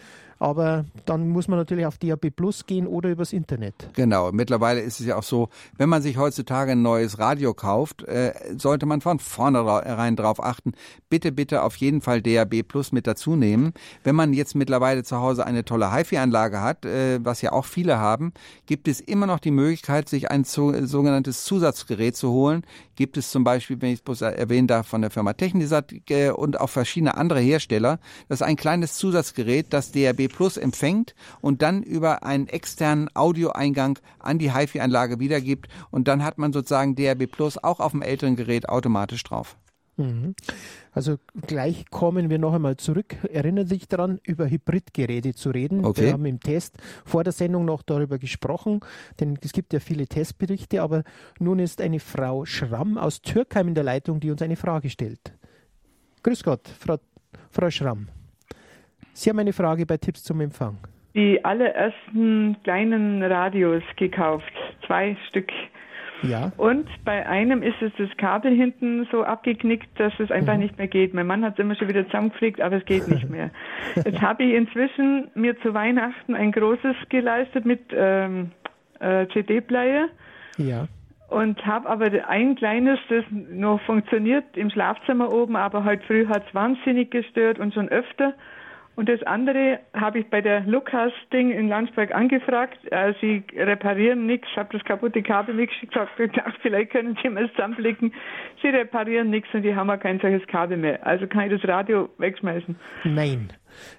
Aber dann muss man natürlich auf DAB Plus gehen oder übers Internet. Genau, mittlerweile ist es ja auch so, wenn man sich heutzutage ein neues Radio kauft, äh, sollte man von vornherein darauf achten, bitte, bitte auf jeden Fall DAB Plus mit dazu nehmen. Wenn man jetzt mittlerweile zu Hause eine tolle HiFi-Anlage hat, äh, was ja auch viele haben, gibt es immer noch die Möglichkeit, sich ein so, sogenanntes Zusatzgerät zu holen. Gibt es zum Beispiel, wenn ich es bloß erwähnen darf, von der Firma Technisat äh, und auch verschiedene andere Hersteller. Das ist ein kleines Zusatzgerät, das DAB Plus empfängt und dann über einen externen Audioeingang an die HiFi-Anlage wiedergibt und dann hat man sozusagen DAB Plus auch auf dem älteren Gerät automatisch drauf. Mhm. Also gleich kommen wir noch einmal zurück. Erinnern Sie sich daran, über Hybridgeräte zu reden. Okay. Wir haben im Test vor der Sendung noch darüber gesprochen, denn es gibt ja viele Testberichte, aber nun ist eine Frau Schramm aus Türkheim in der Leitung, die uns eine Frage stellt. Grüß Gott, Frau, Frau Schramm. Sie haben eine Frage bei Tipps zum Empfang. die allerersten kleinen Radios gekauft. Zwei Stück. Ja, Und bei einem ist es das Kabel hinten so abgeknickt, dass es einfach nicht mehr geht. Mein Mann hat es immer schon wieder zusammengepflegt, aber es geht nicht mehr. Jetzt habe ich inzwischen mir zu Weihnachten ein großes geleistet mit ähm, äh, CD-Player ja. und habe aber ein kleines, das noch funktioniert im Schlafzimmer oben, aber heute früh hat es wahnsinnig gestört und schon öfter. Und das andere habe ich bei der Lukas-Ding in Landsberg angefragt. Äh, sie reparieren nichts, habe das kaputte Kabel mitgeschickt, habe gedacht, vielleicht können Sie mal zusammenblicken. Sie reparieren nichts und die haben auch kein solches Kabel mehr. Also kann ich das Radio wegschmeißen. Nein.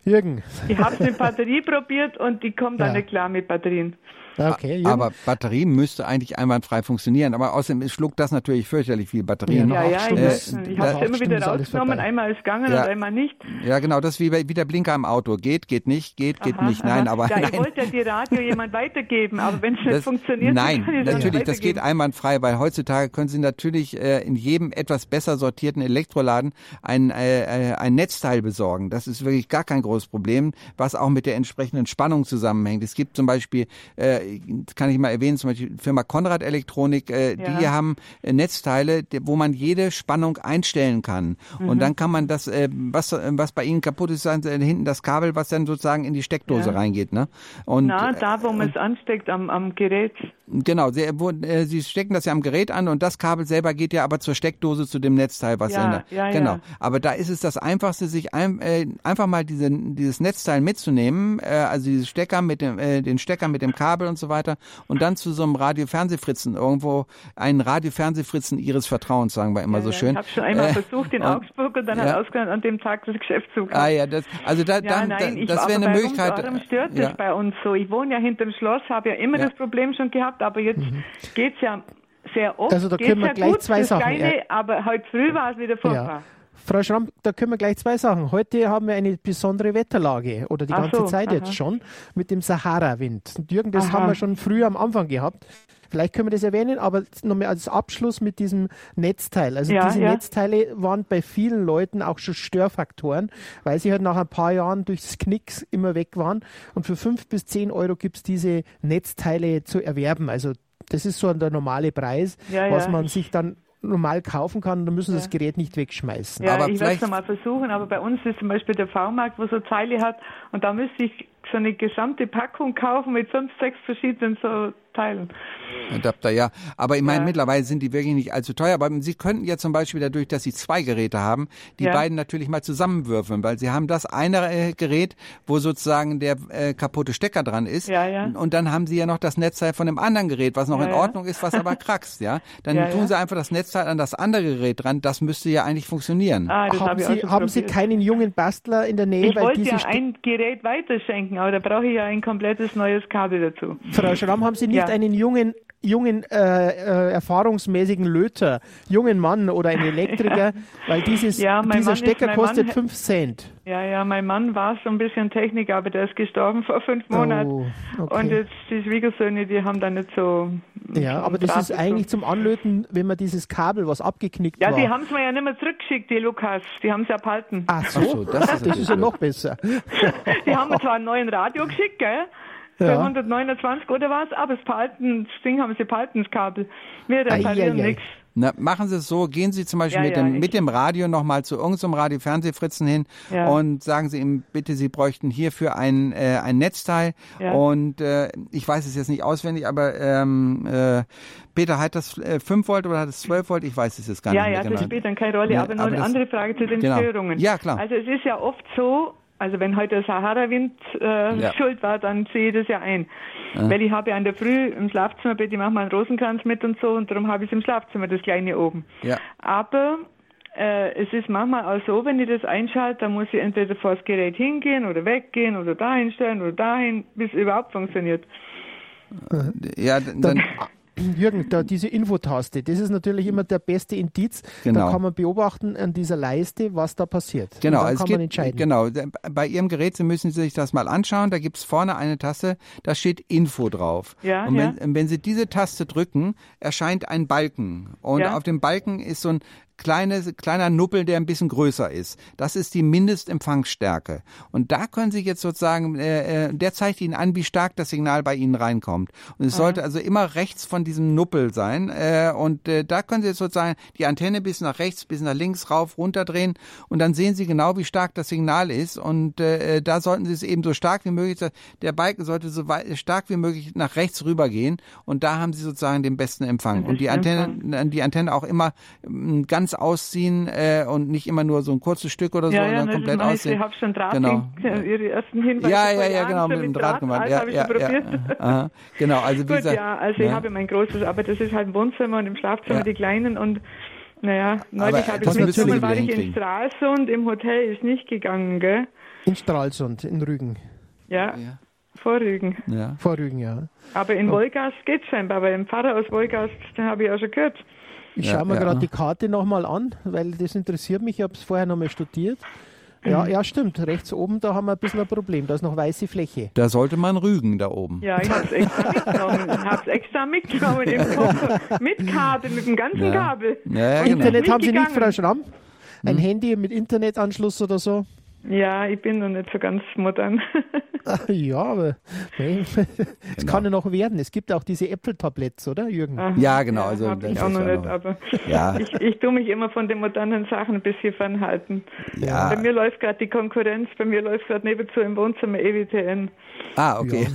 Jürgen. Ich habe es mit Batterie probiert und die kommt Ja. dann nicht klar mit Batterien. Okay, Jürgen. Aber Batterie müsste eigentlich einwandfrei funktionieren. Aber außerdem schluckt das natürlich fürchterlich viel Batterien. Ja, Ja, ja, ich, nicht. ich habe immer wieder rausgenommen. Einmal ist gegangen Ja. und einmal nicht. Ja, genau, das ist wie, bei- wie der Blinker im Auto. Geht, geht nicht, geht, geht Aha, nicht. Nein, aha. aber ja, ich nein. wollte ja die Radio jemand weitergeben, aber wenn es nicht Das, funktioniert, dann nein, kann ich das natürlich, das geht einwandfrei, weil heutzutage können Sie natürlich äh, in jedem etwas besser sortierten Elektroladen ein, äh, äh, ein Netzteil besorgen. Das ist wirklich gar kein großes Problem, was auch mit der entsprechenden Spannung zusammenhängt. Es gibt zum Beispiel, äh, kann ich mal erwähnen, zum Beispiel die Firma Konrad Elektronik, äh, Ja. die haben äh, Netzteile, wo man jede Spannung einstellen kann. Mhm. Und dann kann man das, äh, was, äh, was bei Ihnen kaputt ist, dann äh, hinten das Kabel, was dann sozusagen in die Steckdose Ja. reingeht. Ne? Und, Na, da, wo man es ansteckt am, am Gerät. Genau, sie, wo, äh, sie stecken das ja am Gerät an und das Kabel selber geht ja aber zur Steckdose zu dem Netzteil, was Ja, ja, genau. ja. Aber da ist es das Einfachste, sich ein, äh, einfach mal diese, dieses Netzteil mitzunehmen, äh, also diese Stecker mit dem, äh, den Stecker mit dem Kabel und so weiter und dann zu so einem Radio-Fernsehfritzen irgendwo einen Radio-Fernsehfritzen ihres Vertrauens, sagen wir immer so ja, schön. Ich habe schon einmal Äh, versucht in und- Augsburg und dann ja. hat ausgegangen an dem Tag das Geschäft zu. Ah ja, das, also da, Ja, dann, nein, ich, das wäre eine bei Möglichkeit. Uns, warum stört ja. das bei uns so? Ich wohne ja hinterm Schloss, habe ja immer Ja. das Problem schon gehabt, aber jetzt geht's ja sehr oft. Also da können wir ja gleich gut, zwei Sachen, ja. aber heute früh war es wieder furchtbar. Frau Schramm, da können wir gleich zwei Sachen. Heute haben wir eine besondere Wetterlage oder die Ach ganze so, Zeit aha. jetzt schon mit dem Sahara-Wind. Jürgen, das Aha. haben wir schon früh am Anfang gehabt. Vielleicht können wir das erwähnen, aber nochmal als Abschluss mit diesem Netzteil. Also Ja, diese ja. Netzteile waren bei vielen Leuten auch schon Störfaktoren, weil sie halt nach ein paar Jahren durchs Knicks immer weg waren. Und für fünf bis zehn Euro gibt es diese Netzteile zu erwerben. Also das ist so der normale Preis, Ja, was man sich dann normal kaufen kann. Da müssen Sie das Ja. Gerät nicht wegschmeißen. Ja, Aber ich werde es mal versuchen, aber bei uns ist zum Beispiel der V-Markt, wo so Zeile hat und da müsste ich so eine gesamte Packung kaufen mit fünf, sechs verschiedenen so Teilen. Adapter, ja. Aber ich meine, ja. mittlerweile sind die wirklich nicht allzu teuer. Aber Sie könnten ja zum Beispiel dadurch, dass Sie zwei Geräte haben, die ja. beiden natürlich mal zusammenwürfeln, weil Sie haben das eine äh, Gerät, wo sozusagen der äh, kaputte Stecker dran ist. Ja, ja. Und dann haben Sie ja noch das Netzteil von dem anderen Gerät, was noch ja, in Ordnung ist, was aber krackst, ja. Dann tun Sie einfach das Netzteil an das andere Gerät dran. Das müsste ja eigentlich funktionieren. Ah, haben, hab Sie, haben Sie keinen jungen Bastler in der Nähe? Ich wollte ja ein Gerät weiterschenken, aber da brauche ich ja ein komplettes neues Kabel dazu. Frau Schramm, haben Sie nicht ja. einen jungen jungen, äh, äh, erfahrungsmäßigen Löter, jungen Mann oder einen Elektriker, weil dieses, ja, dieser Mann Stecker ist, kostet 5 Cent. Ja, ja, mein Mann war so ein bisschen Techniker, aber der ist gestorben vor fünf Monaten. Oh, okay. Und jetzt die Schwiegersöhne, die haben da nicht so. Ja, aber das ist eigentlich zum Anlöten, wenn man dieses Kabel, was abgeknickt ja, war. Ja, die haben es mir ja nicht mehr zurückgeschickt, die Lukas. Die haben es ja behalten. Ach so, Ach so das, ist, das ist ja noch besser. die haben mir zwar einen neuen Radio geschickt, gell? Ja. 129 oder was, aber das, Palten, das Ding haben sie behalten, das Kabel. Wir reparieren nichts. Na, machen Sie es so, gehen Sie zum Beispiel ja, mit, dem, ja, mit dem Radio nochmal zu irgendeinem Radio Fernsehfritzen hin ja. und sagen Sie ihm, bitte, Sie bräuchten hierfür ein, äh, ein Netzteil. Und äh, ich weiß es jetzt nicht auswendig, aber ähm, äh, Peter, hat das äh, 5 Volt oder hat es 12 Volt? Ich weiß es jetzt gar nicht mehr. Ja, ja, das spielt dann keine Rolle. aber noch aber eine andere Frage zu den genau. Störungen. Ja, klar. Also es ist ja oft so, also wenn heute der Sahara-Wind äh, ja. schuld war, dann sehe ich das ja ein. Ja. Weil ich habe ja in der Früh im Schlafzimmerbett, ich mache mal einen Rosenkranz mit und so und darum habe ich im Schlafzimmer das kleine oben. Ja. Aber äh, es ist manchmal auch so, wenn ich das einschalte, dann muss ich entweder vor das Gerät hingehen oder weggehen oder dahin stellen oder dahin, bis es überhaupt funktioniert. Ja, dann, dann Jürgen, da diese Infotaste, das ist natürlich immer der beste Indiz. Genau. Da kann man beobachten an dieser Leiste, was da passiert. Genau, Und dann kann geht, man entscheiden. Genau, bei Ihrem Gerät, Sie müssen sich das mal anschauen, da gibt es vorne eine Taste, da steht Info drauf. Ja, Und wenn, ja. wenn Sie diese Taste drücken, erscheint ein Balken. Und ja. auf dem Balken ist so ein kleine, kleiner Nuppel, der ein bisschen größer ist. Das ist die Mindestempfangsstärke. Und da können Sie jetzt sozusagen, äh, äh, der zeigt Ihnen an, wie stark das Signal bei Ihnen reinkommt. Und es mhm. sollte also immer rechts von diesem Nuppel sein. Äh, und äh, da können Sie jetzt sozusagen die Antenne bis nach rechts, bis nach links, rauf, runter drehen. Und dann sehen Sie genau, wie stark das Signal ist. Und äh, da sollten Sie es eben so stark wie möglich, der Balken sollte so weit, stark wie möglich nach rechts rübergehen. Und da haben Sie sozusagen den besten Empfang. Und die Antenne, die Antenne auch immer ganz ganz ausziehen äh, und nicht immer nur so ein kurzes Stück oder so, ja, ja, sondern komplett nice. ausziehen. Ich habe schon Draht, genau. ihre ersten Hinweise Ja, ja, ja, genau, mit dem Draht, gemacht. Ja, ja, ja. Genau, also wie Gut, gesagt, ja, also ich habe mein großes, aber das ist halt ein Wohnzimmer und im Schlafzimmer die kleinen und naja, neulich habe ich mitgenommen, war ich in Stralsund, im Hotel ist nicht gegangen, gell? In Stralsund, in Rügen. Ja. ja. Vor Rügen. Ja. Vor Rügen, ja. Aber in Wolgast geht es scheinbar, weil im Pfarrer aus Wolgast, den habe ich auch schon gehört. Ich ja, schaue mir ja. gerade die Karte nochmal an, weil das interessiert mich. Ich habe es vorher nochmal studiert. Ja, mhm. ja, stimmt. Rechts oben, da haben wir ein bisschen ein Problem. Da ist noch weiße Fläche. Da sollte man rügen, da oben. Ja, ich habe es extra mitgenommen. Ich habe es extra mitgenommen im Koffer. Mit Kabel, mit dem ganzen ja. Kabel. Ja, genau. Internet haben Sie nicht, Frau Schramm? Ein hm. Handy mit Internetanschluss oder so? Ja, ich bin noch nicht so ganz modern. ja, aber es genau. kann ja noch werden. Es gibt auch diese Apple-Tabletts, oder Jürgen? Aha, ja, genau. Also, ja, ich auch noch nicht, aber ja. ich, ich tue mich immer von den modernen Sachen ein bisschen fernhalten. Ja. Bei mir läuft gerade die Konkurrenz, bei mir läuft gerade nebenzu im Wohnzimmer EWTN. Ah, okay.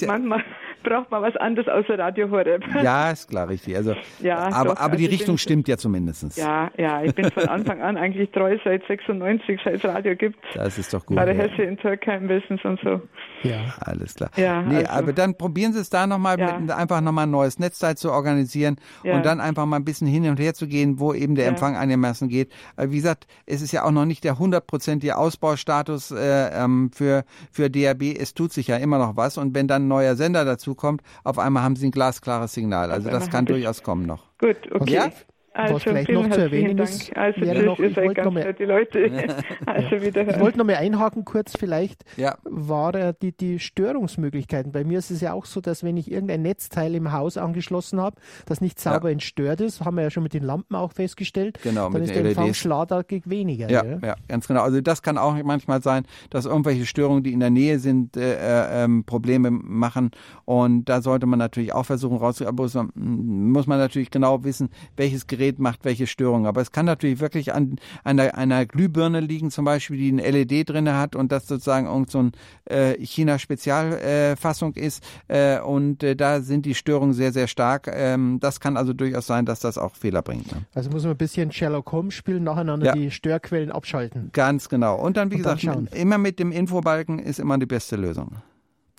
Ja. Manchmal braucht man was anderes außer Radio Horeb. Ja, ist klar, richtig. Also, ja, aber, doch, aber die also Richtung stimmt ja zumindest. Ja, ja, ich bin von Anfang an eigentlich treu seit 96, seit es Radio gibt. Das ist doch gut. Bei der ja. Hesse in Türkheim Wissens und so. Ja, alles klar. Ja, nee, also, aber dann probieren Sie es da nochmal, ja. einfach nochmal ein neues Netzteil zu organisieren ja. und dann einfach mal ein bisschen hin und her zu gehen, wo eben der ja. Empfang einigermaßen geht. Aber wie gesagt, es ist ja auch noch nicht der hundertprozentige Ausbaustatus äh, ähm, für, für DAB. Es tut sich ja immer noch was und wenn dann ein neuer Sender dazu kommt, auf einmal haben Sie ein glasklares Signal. Also das kann durchaus kommen noch. Gut, okay. Ja? Also Was vielleicht noch zu erwähnen ist, also wäre noch, ich wollte noch mal, die Leute. also ja. wollte noch mal einhaken kurz vielleicht, ja. war äh, die, die Störungsmöglichkeiten. Bei mir ist es ja auch so, dass wenn ich irgendein Netzteil im Haus angeschlossen habe, das nicht sauber ja. entstört ist, haben wir ja schon mit den Lampen auch festgestellt, genau, dann ist der Empfang schlagartig weniger. Ja, ja, ganz genau. Also das kann auch manchmal sein, dass irgendwelche Störungen, die in der Nähe sind, äh, äh, ähm, Probleme machen und da sollte man natürlich auch versuchen rauszukriegen, aber muss man natürlich genau wissen, welches Gerät Gerät macht welche Störung. Aber es kann natürlich wirklich an einer, einer Glühbirne liegen, zum Beispiel, die ein LED drinne hat und das sozusagen irgend so ein äh, China-Spezialfassung äh, ist. Äh, und äh, da sind die Störungen sehr, sehr stark. Ähm, das kann also durchaus sein, dass das auch Fehler bringt. Ne? Also muss man ein bisschen Sherlock Holmes spielen, nacheinander ja. die Störquellen abschalten. Ganz genau. Und dann, wie und gesagt, dann immer mit dem Infobalken ist immer die beste Lösung.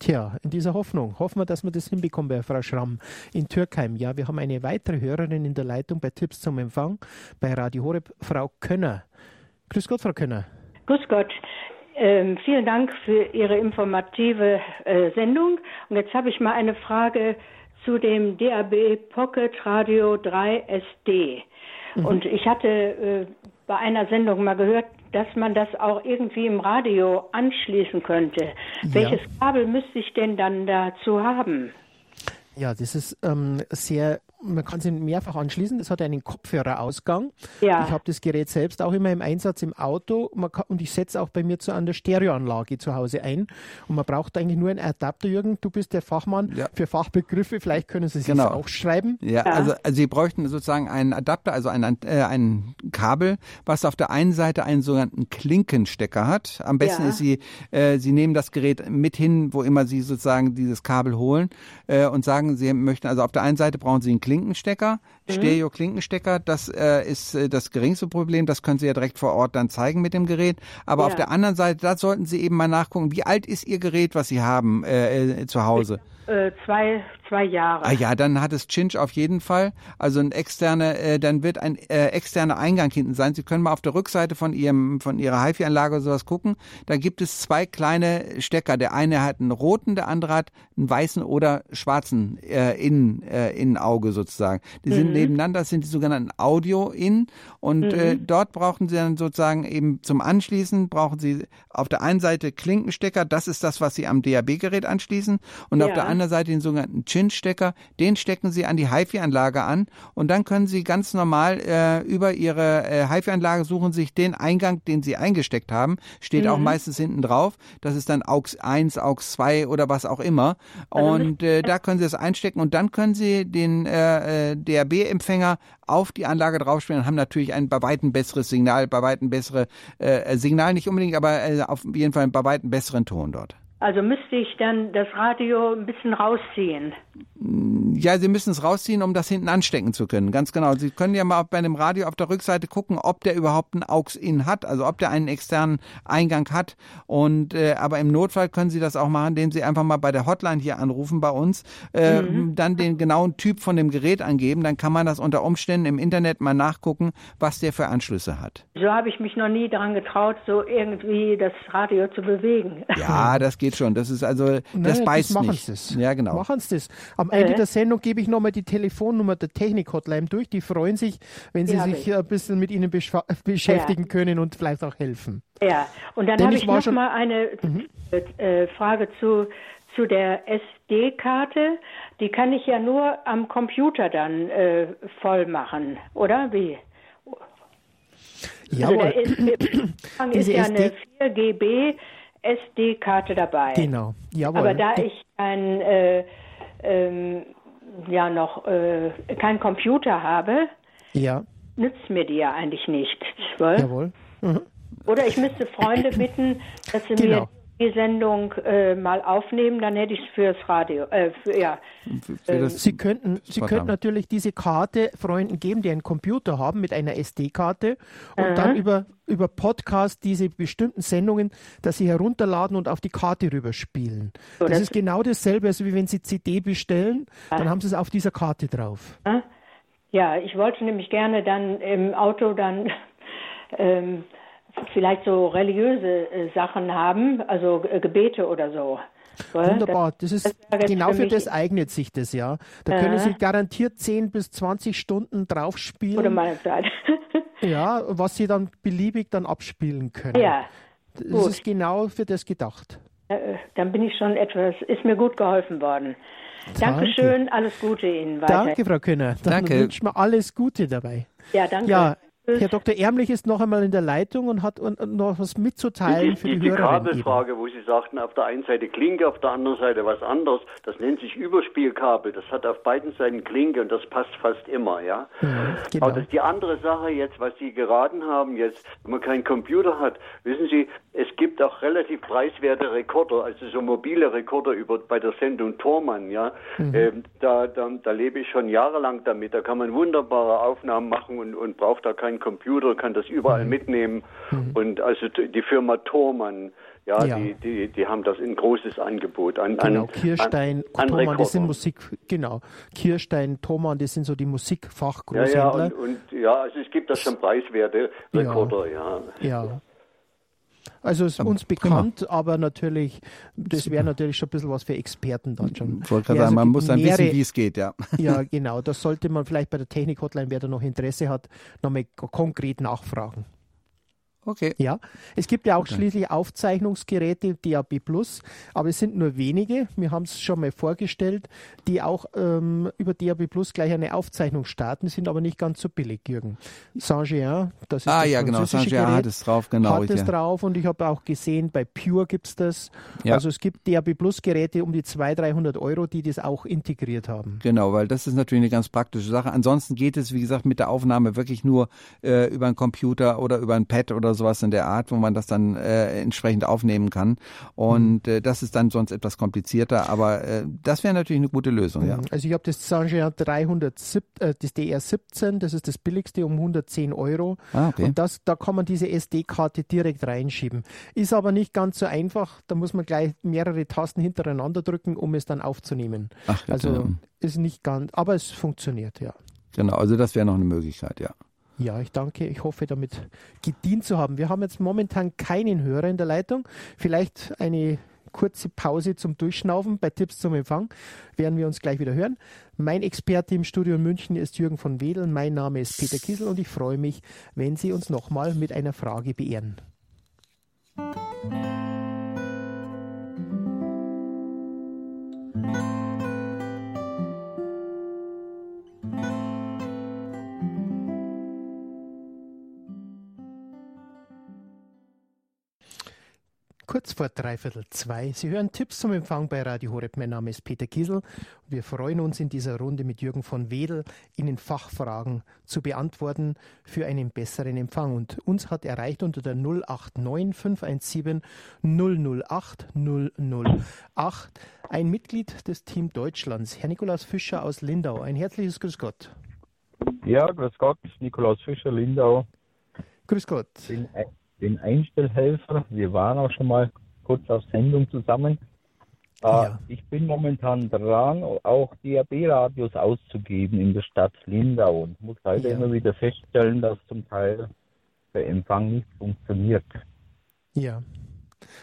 Tja, in dieser Hoffnung hoffen wir, dass wir das hinbekommen bei Frau Schramm in Türkheim. Ja, wir haben eine weitere Hörerin in der Leitung bei Tipps zum Empfang bei Radio Horeb, Frau Könner. Grüß Gott, Frau Könner. Grüß Gott. Ähm, vielen Dank für Ihre informative äh, Sendung. Und jetzt habe ich mal eine Frage zu dem DAB Pocket Radio 3 SD. Mhm. Und ich hatte äh, bei einer Sendung mal gehört, dass man das auch irgendwie im Radio anschließen könnte. Ja. Welches Kabel müsste ich denn dann dazu haben? Ja, das ist ähm, sehr man kann sie mehrfach anschließen. Das hat einen Kopfhörerausgang. Ja. Ich habe das Gerät selbst auch immer im Einsatz im Auto kann, und ich setze auch bei mir zu einer Stereoanlage zu Hause ein. Und man braucht eigentlich nur einen Adapter, Jürgen. Du bist der Fachmann ja. für Fachbegriffe. Vielleicht können Sie es genau. auch schreiben. Ja, ja, Also, also Sie bräuchten sozusagen einen Adapter, also ein, äh, ein Kabel, was auf der einen Seite einen sogenannten Klinkenstecker hat. Am besten ja. ist Sie, äh, Sie nehmen das Gerät mit hin, wo immer Sie sozusagen dieses Kabel holen äh, und sagen, Sie möchten, also auf der einen Seite brauchen Sie einen Klinkenstecker, mhm. Stereo-Klinkenstecker. Das äh, ist äh, das geringste Problem. Das können Sie ja direkt vor Ort dann zeigen mit dem Gerät. Aber ja. auf der anderen Seite, da sollten Sie eben mal nachgucken, wie alt ist Ihr Gerät, was Sie haben äh, äh zu Hause? Äh, zwei, zwei Jahre. Ah ja, dann hat es Cinch auf jeden Fall. Also ein externer, äh, dann wird ein äh, externer Eingang hinten sein. Sie können mal auf der Rückseite von ihrem, von ihrer HiFi-Anlage oder sowas gucken. Da gibt es zwei kleine Stecker. Der eine hat einen roten, der andere hat einen weißen oder schwarzen äh, Innen, äh, Innenauge sozusagen. Die mhm. Sind nebeneinander, das sind die sogenannten Audio-In. Und äh, mhm. äh, dort brauchen Sie dann sozusagen eben zum Anschließen, brauchen Sie auf der einen Seite Klinkenstecker, das ist das, was Sie am DAB-Gerät anschließen. Und ja. auf der anderen Seite den sogenannten Chin-Stecker, den stecken Sie an die HiFi-Anlage an und dann können Sie ganz normal äh, über Ihre äh, HiFi-Anlage suchen sich den Eingang, den Sie eingesteckt haben, steht mhm. auch meistens hinten drauf. Das ist dann AUX 1, AUX 2 oder was auch immer. Und äh, da können Sie es einstecken und dann können Sie den äh, äh DAB-Empfänger auf die Anlage draufspielen und haben natürlich ein bei weitem besseres Signal, bei weitem bessere äh, Signal nicht unbedingt, aber äh, auf jeden Fall bei weitem besseren Ton dort. Also müsste ich dann das Radio ein bisschen rausziehen. Ja, Sie müssen es rausziehen, um das hinten anstecken zu können. Ganz genau. Sie können ja mal bei dem Radio auf der Rückseite gucken, ob der überhaupt einen AUX-In hat, also ob der einen externen Eingang hat. Und äh, aber im Notfall können Sie das auch machen, indem Sie einfach mal bei der Hotline hier anrufen bei uns, äh, mhm. dann den genauen Typ von dem Gerät angeben. Dann kann man das unter Umständen im Internet mal nachgucken, was der für Anschlüsse hat. So habe ich mich noch nie daran getraut, so irgendwie das Radio zu bewegen. Ja, das geht schon. Das ist also, das naja, beißt das nicht. Das. Ja, genau. Machen Sie das. Am Ende äh. der Sendung gebe ich nochmal die Telefonnummer der Technik-Hotline durch. Die freuen sich, wenn sie ja, sich ein bisschen mit Ihnen beschäftigen ja. können und vielleicht auch helfen. Ja, und dann habe ich, ich noch schon... mal eine mhm. äh, Frage zu, zu der SD-Karte. Die kann ich ja nur am Computer dann äh, voll machen, oder wie? Ja, also ist, ist ja eine 4 GB SD-Karte dabei. Genau, jawohl. Aber da ich ein äh, ähm, ja noch äh, keinen Computer habe, ja. nützt mir die ja eigentlich nicht. Jawohl. Mhm. Oder ich müsste Freunde bitten, dass sie genau. mir die Sendung äh, mal aufnehmen, dann hätte ich es fürs Radio. Äh, für, ja. Für ähm, Sie könnten, Sie könnten natürlich diese Karte Freunden geben, die einen Computer haben mit einer SD-Karte und uh dann über, über Podcast diese bestimmten Sendungen, dass sie herunterladen und auf die Karte rüberspielen. So, das, das, ist genau dasselbe, als wie wenn Sie CD bestellen, ah. dann haben Sie es auf dieser Karte drauf. Ah. Ja, ich wollte nämlich gerne dann im Auto dann ähm, vielleicht so religiöse äh, Sachen haben, also äh, Gebete oder so. Wunderbar, das ist das genau für, für das eignet sich das, ja. Da äh. können Sie garantiert 10 bis 20 Stunden drauf spielen. Oder meine Zeit. ja, was Sie dann beliebig dann abspielen können. Ja. Das gut. ist genau für das gedacht. Äh, dann bin ich schon etwas, ist mir gut geholfen worden. Danke. Dankeschön, alles Gute Ihnen weiter. Danke, Frau Könner. Dann danke. wünschen wir alles Gute dabei. Ja, danke. Ja, Herr Dr. Ärmlich ist noch einmal in der Leitung und hat noch was mitzuteilen für die, die, die, die Kabelfrage, wo Sie sagten, auf der einen Seite Klinke, auf der anderen Seite was anderes. Das nennt sich Überspielkabel. Das hat auf beiden Seiten Klinke und das passt fast immer, ja. ja genau. Aber das ist die andere Sache jetzt, was Sie geraten haben jetzt, wenn man keinen Computer hat. Wissen Sie, es gibt auch relativ preiswerte Rekorder, also so mobile Rekorder über bei der Sendung Tormann, ja. Mhm. Ähm, da, da, da lebe ich schon jahrelang damit. Da kann man wunderbare Aufnahmen machen und, und braucht da keinen Computer, kann das überall mhm. mitnehmen. Mhm. Und also die Firma Thormann, ja, ja, Die, die, die haben das ein großes Angebot an Genau, Kirstein, an, Thomann, das sind Musik, genau. Kirstein, Thomann, das sind so die Musikfachgroßhändler. Ja, ja, und, und, ja, also es gibt da schon preiswerte Rekorder, ja. Ja. ja. Also ist uns bekannt, genau. aber natürlich, das wäre natürlich schon ein bisschen was für Experten dann schon. Ich wollte gerade sagen, man muss dann mehrere, wissen, wie es geht, ja. Ja, genau. Das sollte man vielleicht bei der Technik-Hotline, wer da noch Interesse hat, nochmal konkret nachfragen. Okay. Ja, es gibt ja auch okay. schließlich Aufzeichnungsgeräte DAB Plus, aber es sind nur wenige. Wir haben es schon mal vorgestellt, die auch ähm, über DAB Plus gleich eine Aufzeichnung starten, sind aber nicht ganz so billig, Jürgen. Saint-Jean, das ist Ah das ja, genau, Saint-Jean hat es drauf, genau. Hat es ja. drauf und ich habe auch gesehen, bei Pure gibt es das. Ja. Also es gibt DAB Plus Geräte um die 200, 300 Euro, die das auch integriert haben. Genau, weil das ist natürlich eine ganz praktische Sache. Ansonsten geht es, wie gesagt, mit der Aufnahme wirklich nur äh, über einen Computer oder über ein Pad oder sowas in der Art, wo man das dann äh, entsprechend aufnehmen kann. Und äh, das ist dann sonst etwas komplizierter, aber äh, das wäre natürlich eine gute Lösung, ja. Also ich habe das Saint-Jean 307, äh, das DR17, das ist das billigste um 110 Euro. Ah, okay. Und das, da kann man diese SD-Karte direkt reinschieben. Ist aber nicht ganz so einfach, da muss man gleich mehrere Tasten hintereinander drücken, um es dann aufzunehmen. Ach, also ist nicht ganz, aber es funktioniert, ja. Genau, also das wäre noch eine Möglichkeit, ja. Ja, ich danke. Ich hoffe, damit gedient zu haben. Wir haben jetzt momentan keinen Hörer in der Leitung. Vielleicht eine kurze Pause zum Durchschnaufen bei Tipps zum Empfang. Werden wir uns gleich wieder hören. Mein Experte im Studio in München ist Jürgen von Wedel. Mein Name ist Peter Kiesel und ich freue mich, wenn Sie uns nochmal mit einer Frage beehren. Kurz vor dreiviertel zwei. Sie hören Tipps zum Empfang bei Radio Horeb. Mein Name ist Peter Kiesel. Wir freuen uns in dieser Runde mit Jürgen von Wedel, Ihnen Fachfragen zu beantworten für einen besseren Empfang. Und uns hat erreicht unter der 089 517 008 008 ein Mitglied des Team Deutschlands, Herr Nikolaus Fischer aus Lindau. Ein herzliches Grüß Gott. Ja, grüß Gott, Nikolaus Fischer, Lindau. Grüß Gott. Bin, den Einstellhelfer. Wir waren auch schon mal kurz auf Sendung zusammen. Äh, ja. Ich bin momentan dran, auch DAB-Radios auszugeben in der Stadt Lindau und muss leider ja. immer wieder feststellen, dass zum Teil der Empfang nicht funktioniert. Ja.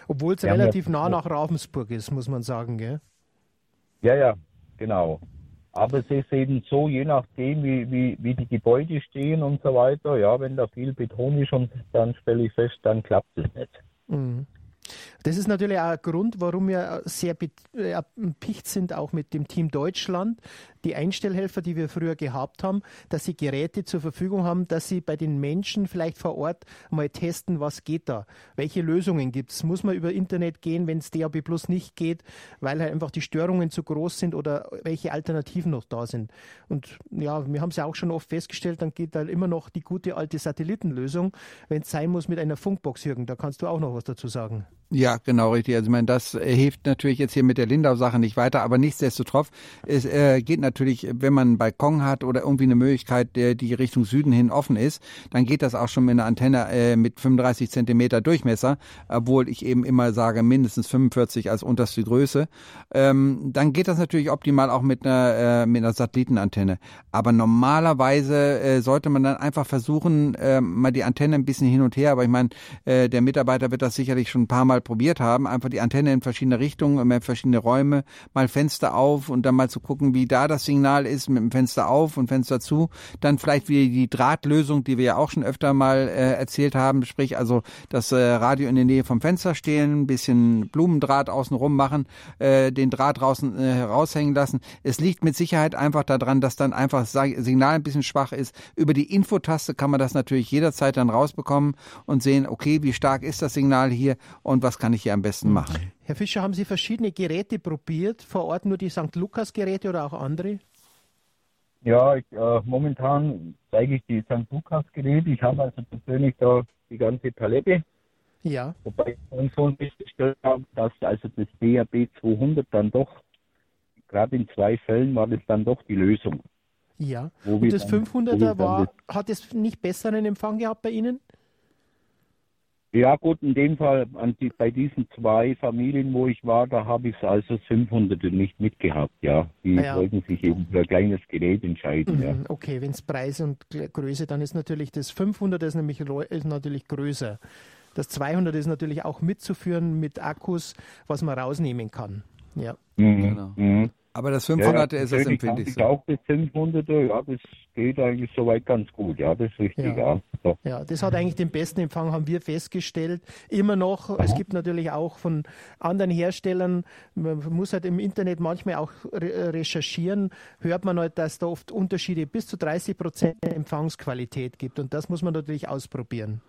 Obwohl es relativ nah nach Ravensburg ist, muss man sagen, gell? Ja, ja, genau. Aber es ist eben so, je nachdem, wie, wie, wie die Gebäude stehen und so weiter, ja, wenn da viel Beton ist und dann stelle ich fest, dann klappt es nicht. Mhm. Das ist natürlich auch ein Grund, warum wir sehr erpicht sind, auch mit dem Team Deutschland, die Einstellhelfer, die wir früher gehabt haben, dass sie Geräte zur Verfügung haben, dass sie bei den Menschen vielleicht vor Ort mal testen, was geht da, welche Lösungen gibt es. Muss man über Internet gehen, wenn es DAB Plus nicht geht, weil halt einfach die Störungen zu groß sind oder welche Alternativen noch da sind. Und ja, wir haben es ja auch schon oft festgestellt, dann geht da immer noch die gute alte Satellitenlösung, wenn es sein muss mit einer Funkbox, Jürgen. Da kannst du auch noch was dazu sagen. Ja, genau, richtig. Also ich meine, das äh, hilft natürlich jetzt hier mit der Lindau-Sache nicht weiter, aber nichtsdestotrotz, es äh, geht natürlich, wenn man einen Balkon hat oder irgendwie eine Möglichkeit, der die Richtung Süden hin offen ist, dann geht das auch schon mit einer Antenne äh, mit 35 Zentimeter Durchmesser, obwohl ich eben immer sage, mindestens 45 als unterste Größe. Ähm, dann geht das natürlich optimal auch mit einer, äh, mit einer Satellitenantenne. Aber normalerweise äh, sollte man dann einfach versuchen, äh, mal die Antenne ein bisschen hin und her, aber ich meine, äh, der Mitarbeiter wird das sicherlich schon ein paar Mal mal probiert haben, einfach die Antenne in verschiedene Richtungen, in verschiedene Räume, mal Fenster auf und dann mal zu gucken, wie da das Signal ist mit dem Fenster auf und Fenster zu. Dann vielleicht wie die Drahtlösung, die wir ja auch schon öfter mal äh, erzählt haben, sprich also das äh, Radio in der Nähe vom Fenster stehen, ein bisschen Blumendraht außenrum machen, äh, den Draht draußen äh, heraushängen lassen. Es liegt mit Sicherheit einfach daran, dass dann einfach das Signal ein bisschen schwach ist. Über die Infotaste kann man das natürlich jederzeit dann rausbekommen und sehen, okay, wie stark ist das Signal hier und was kann ich hier am besten machen. Herr Fischer, haben Sie verschiedene Geräte probiert, vor Ort nur die St. Lukas-Geräte oder auch andere? Ja, ich, äh, momentan zeige ich die St. Lukas-Geräte. Ich habe also persönlich da die ganze Palette. Ja. Wobei ich schon festgestellt habe, dass also das DAB 200 dann doch, gerade in zwei Fällen war das dann doch die Lösung. Ja. Und das 500er war, hat es nicht besseren Empfang gehabt bei Ihnen? Ja gut, in dem Fall die, bei diesen zwei Familien, wo ich war, da habe ich also 500 nicht mitgehabt, ja. Die ah ja. wollten sich eben für ein kleines Gerät entscheiden, mhm, ja. Okay, wenn es Preis und Größe, dann ist natürlich das 500 ist nämlich ist natürlich größer. Das 200 ist natürlich auch mitzuführen mit Akkus, was man rausnehmen kann. Ja. Mhm, genau. Aber das 500er ja, ist das empfindlichste. Auch das 500er, ja, das geht eigentlich soweit ganz gut. Ja, das ist richtig. Ja. Ja. So. ja, das hat eigentlich den besten Empfang, haben wir festgestellt. Immer noch, Aha. es gibt natürlich auch von anderen Herstellern, man muss halt im Internet manchmal auch recherchieren, hört man halt, dass da oft Unterschiede bis zu 30 Prozent Empfangsqualität gibt. Und das muss man natürlich ausprobieren.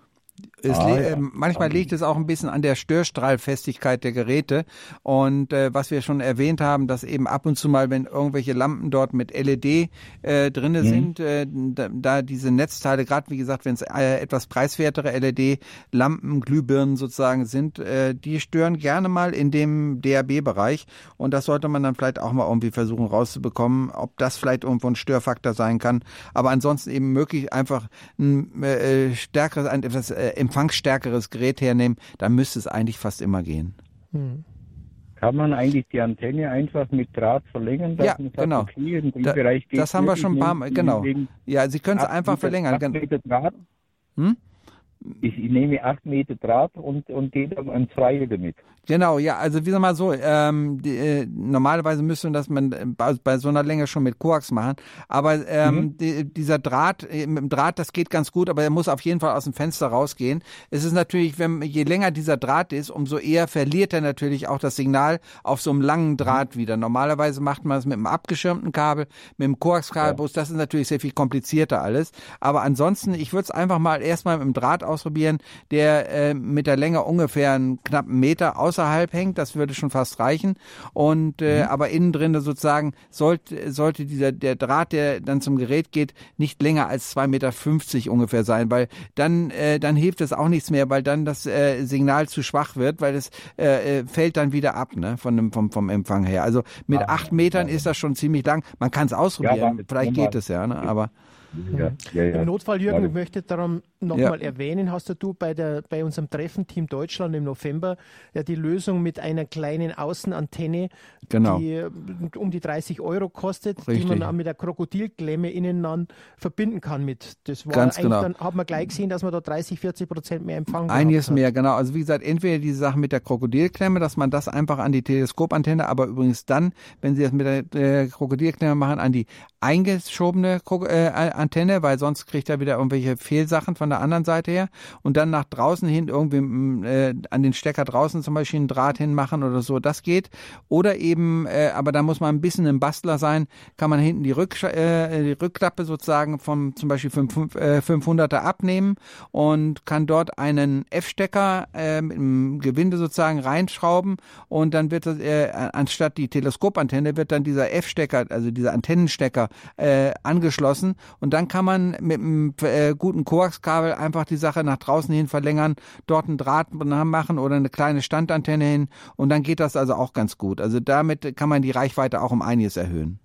Ah, ja. äh, manchmal liegt es auch ein bisschen an der Störstrahlfestigkeit der Geräte und äh, was wir schon erwähnt haben, dass eben ab und zu mal, wenn irgendwelche Lampen dort mit LED äh, drinne mhm. sind, äh, da, da, diese Netzteile, gerade wie gesagt, wenn es äh, etwas preiswertere LED-Lampen, Glühbirnen sozusagen sind, äh, die stören gerne mal in dem DAB-Bereich und das sollte man dann vielleicht auch mal irgendwie versuchen rauszubekommen, ob das vielleicht irgendwo ein Störfaktor sein kann. Aber ansonsten eben möglich einfach ein äh, stärkeres, ein etwas äh, empfangsstärkeres Gerät hernehmen, dann müsste es eigentlich fast immer gehen. Hm. Kann man eigentlich die Antenne einfach mit Draht verlängern? ja, genau. Okay, da, das haben wir schon ein paar Mal, genau. Ja, Sie können es einfach verlängern. Draht. Hm? Ich, ich, nehme acht Meter Draht und, und gehe dann ein Zweier damit. Genau, ja, also wie sag mal so, ähm, die, äh, normalerweise müsste das man bei, bei, so einer Länge schon mit Koax machen, aber ähm, mhm. die, dieser Draht, äh, mit dem Draht, das geht ganz gut, aber er muss auf jeden Fall aus dem Fenster rausgehen. Es ist natürlich, wenn je länger dieser Draht ist, umso eher verliert er natürlich auch das Signal auf so einem langen Draht mhm. wieder. Normalerweise macht man das mit einem abgeschirmten Kabel, mit einem Koaxkabelbus, ja. das ist natürlich sehr viel komplizierter alles, aber ansonsten, ich würde es einfach mal erstmal mit dem Draht ausprobieren, der äh, mit der Länge ungefähr einen knappen Meter außerhalb hängt. Das würde schon fast reichen. Und äh, mhm. aber innen drin sozusagen sollte, sollte dieser der Draht, der dann zum Gerät geht, nicht länger als 2,50 Meter ungefähr sein, weil dann, äh, dann hilft es auch nichts mehr, weil dann das äh, Signal zu schwach wird, weil es äh, äh fällt dann wieder ab, ne, von dem, vom, vom Empfang her. Also mit ah, acht Metern ist das schon ziemlich lang. Man kann es ausprobieren, ja, vielleicht geht es ja, ne, aber ja, ja, ja. Im Notfall, Jürgen, ich möchte darum nochmal erwähnen, hast du bei, der, bei unserem Treffen Team Deutschland im November ja die Lösung mit einer kleinen Außenantenne, genau. die äh, um die 30 Euro kostet, Richtig. die man auch mit der Krokodilklemme innen dann verbinden kann mit. Das war Ganz genau. dann hat man gleich gesehen, dass man da 30, 40 Prozent mehr Empfang Einiges mehr, genau. Also wie gesagt, entweder diese Sache mit der Krokodilklemme, dass man das einfach an die Teleskopantenne, aber übrigens dann, wenn Sie das mit der äh, Krokodilklemme machen, an die eingeschobene äh, Antenne, weil sonst kriegt er wieder irgendwelche Fehlsachen von der anderen Seite her und dann nach draußen hin irgendwie mm, äh, an den Stecker draußen zum Beispiel einen Draht hinmachen oder so, das geht. Oder eben, äh, aber da muss man ein bisschen ein Bastler sein, kann man hinten die, Rück, äh, die Rückklappe sozusagen vom zum Beispiel 5, äh, 500er abnehmen und kann dort einen F-Stecker äh, dem Gewinde sozusagen reinschrauben und dann wird das, äh, anstatt die Teleskopantenne wird dann dieser F-Stecker, also dieser Antennenstecker äh, angeschlossen und dann kann man mit einem äh, guten Koaxkabel einfach die Sache nach draußen hin verlängern, dort einen Draht machen oder eine kleine Standantenne hin und dann geht das also auch ganz gut. Also damit kann man die Reichweite auch um einiges erhöhen.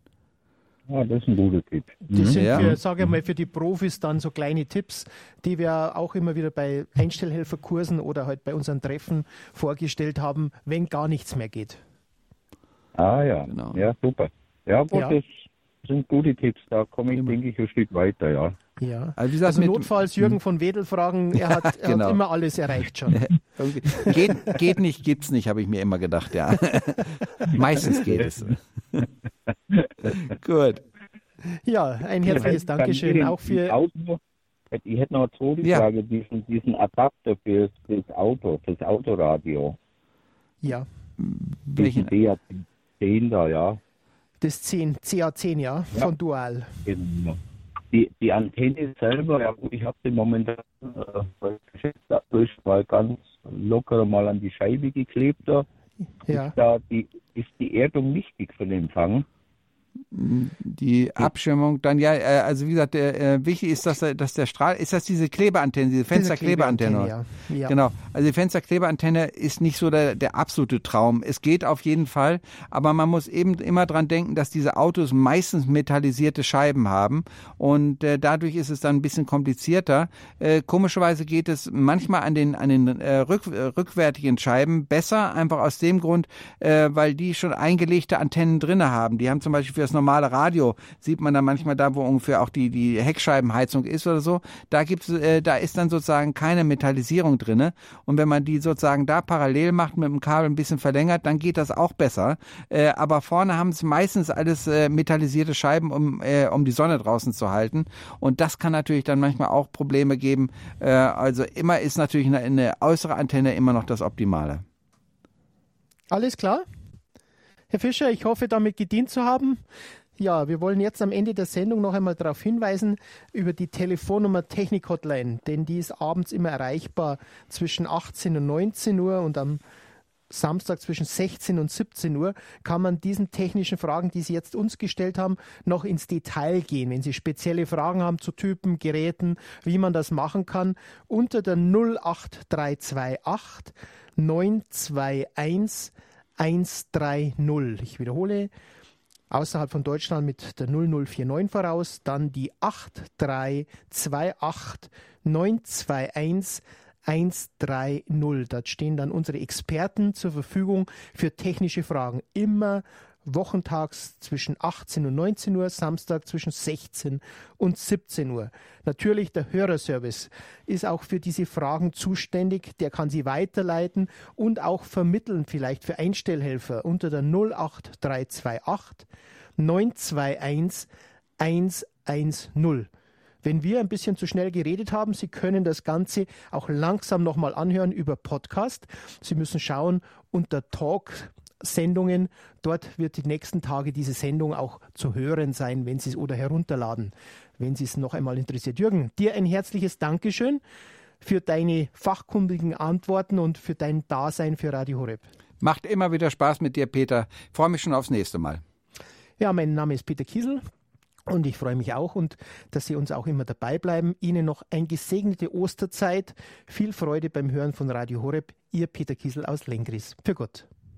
Ja, das ist ein guter Tipp. Das sind ja. für, sage ich mal, für die Profis dann so kleine Tipps, die wir auch immer wieder bei Einstellhelferkursen oder halt bei unseren Treffen vorgestellt haben, wenn gar nichts mehr geht. Ah ja, genau. ja super. Ja, gut, ja. das sind gute Tipps. Da komme ich, denke ich, ein Stück weiter, ja. Ja, also, wie gesagt, also notfalls Jürgen von Wedel fragen, er hat, er genau. hat immer alles erreicht schon. geht, geht nicht, gibt's nicht, habe ich mir immer gedacht, ja. Meistens geht es. Gut. Ja, ein herzliches Dankeschön auch für. Auto, ich hätte noch eine zweite ja. Frage, diesen, diesen Adapter für das Auto, fürs Autoradio. Ja. Welchen? DA10 da, ja. Das 10, CA10, ja, ja. von Dual. Genau. Die, die Antenne selber, ja ich habe sie momentan äh, durch mal ganz locker mal an die Scheibe geklebt. Da. Ja. Ist, da die, ist die Erdung wichtig für den Empfang? Die Abschirmung, dann ja, äh, also wie gesagt, der, äh, wichtig ist, dass der, dass der Strahl, ist das diese Klebeantenne, diese Fensterklebeantenne? Ja. ja. Genau, also die Fensterklebeantenne ist nicht so der, der absolute Traum. Es geht auf jeden Fall, aber man muss eben immer dran denken, dass diese Autos meistens metallisierte Scheiben haben und äh, dadurch ist es dann ein bisschen komplizierter. Äh, komischerweise geht es manchmal an den, an den äh, rück, rückwärtigen Scheiben besser, einfach aus dem Grund, äh, weil die schon eingelegte Antennen drinne haben. Die haben zum Beispiel für das normale Radio sieht man dann manchmal da, wo ungefähr auch die, die Heckscheibenheizung ist oder so. Da gibt's, äh, da ist dann sozusagen keine Metallisierung drinne. Und wenn man die sozusagen da parallel macht, mit dem Kabel ein bisschen verlängert, dann geht das auch besser. Äh, aber vorne haben es meistens alles äh, metallisierte Scheiben, um, äh, um die Sonne draußen zu halten. Und das kann natürlich dann manchmal auch Probleme geben. Äh, also immer ist natürlich eine, eine äußere Antenne immer noch das Optimale. Alles klar? Herr Fischer, ich hoffe, damit gedient zu haben. Ja, wir wollen jetzt am Ende der Sendung noch einmal darauf hinweisen, über die Telefonnummer Technik Hotline, denn die ist abends immer erreichbar zwischen 18 und 19 Uhr und am Samstag zwischen 16 und 17 Uhr kann man diesen technischen Fragen, die Sie jetzt uns gestellt haben, noch ins Detail gehen. Wenn Sie spezielle Fragen haben zu Typen, Geräten, wie man das machen kann, unter der 08328 921 130. Ich wiederhole, außerhalb von Deutschland mit der 0049 voraus, dann die 8328 921 130. Dort stehen dann unsere Experten zur Verfügung für technische Fragen. Immer wochentags zwischen 18 und 19 Uhr, Samstag zwischen 16 und 17 Uhr. Natürlich der Hörerservice ist auch für diese Fragen zuständig. Der kann sie weiterleiten und auch vermitteln, vielleicht für Einstellhelfer unter der 08328 921 110. Wenn wir ein bisschen zu schnell geredet haben, Sie können das Ganze auch langsam nochmal anhören über Podcast. Sie müssen schauen unter Talk Sendungen. Dort wird die nächsten Tage diese Sendung auch zu hören sein, wenn Sie es oder herunterladen, wenn Sie es noch einmal interessiert. Jürgen, dir ein herzliches Dankeschön für deine fachkundigen Antworten und für dein Dasein für Radio Horeb. Macht immer wieder Spaß mit dir, Peter. Ich freue mich schon aufs nächste Mal. Ja, mein Name ist Peter Kiesel. Und ich freue mich auch und dass Sie uns auch immer dabei bleiben. Ihnen noch eine gesegnete Osterzeit. Viel Freude beim Hören von Radio Horeb. Ihr Peter Kiesel aus Lengris. Für Gott.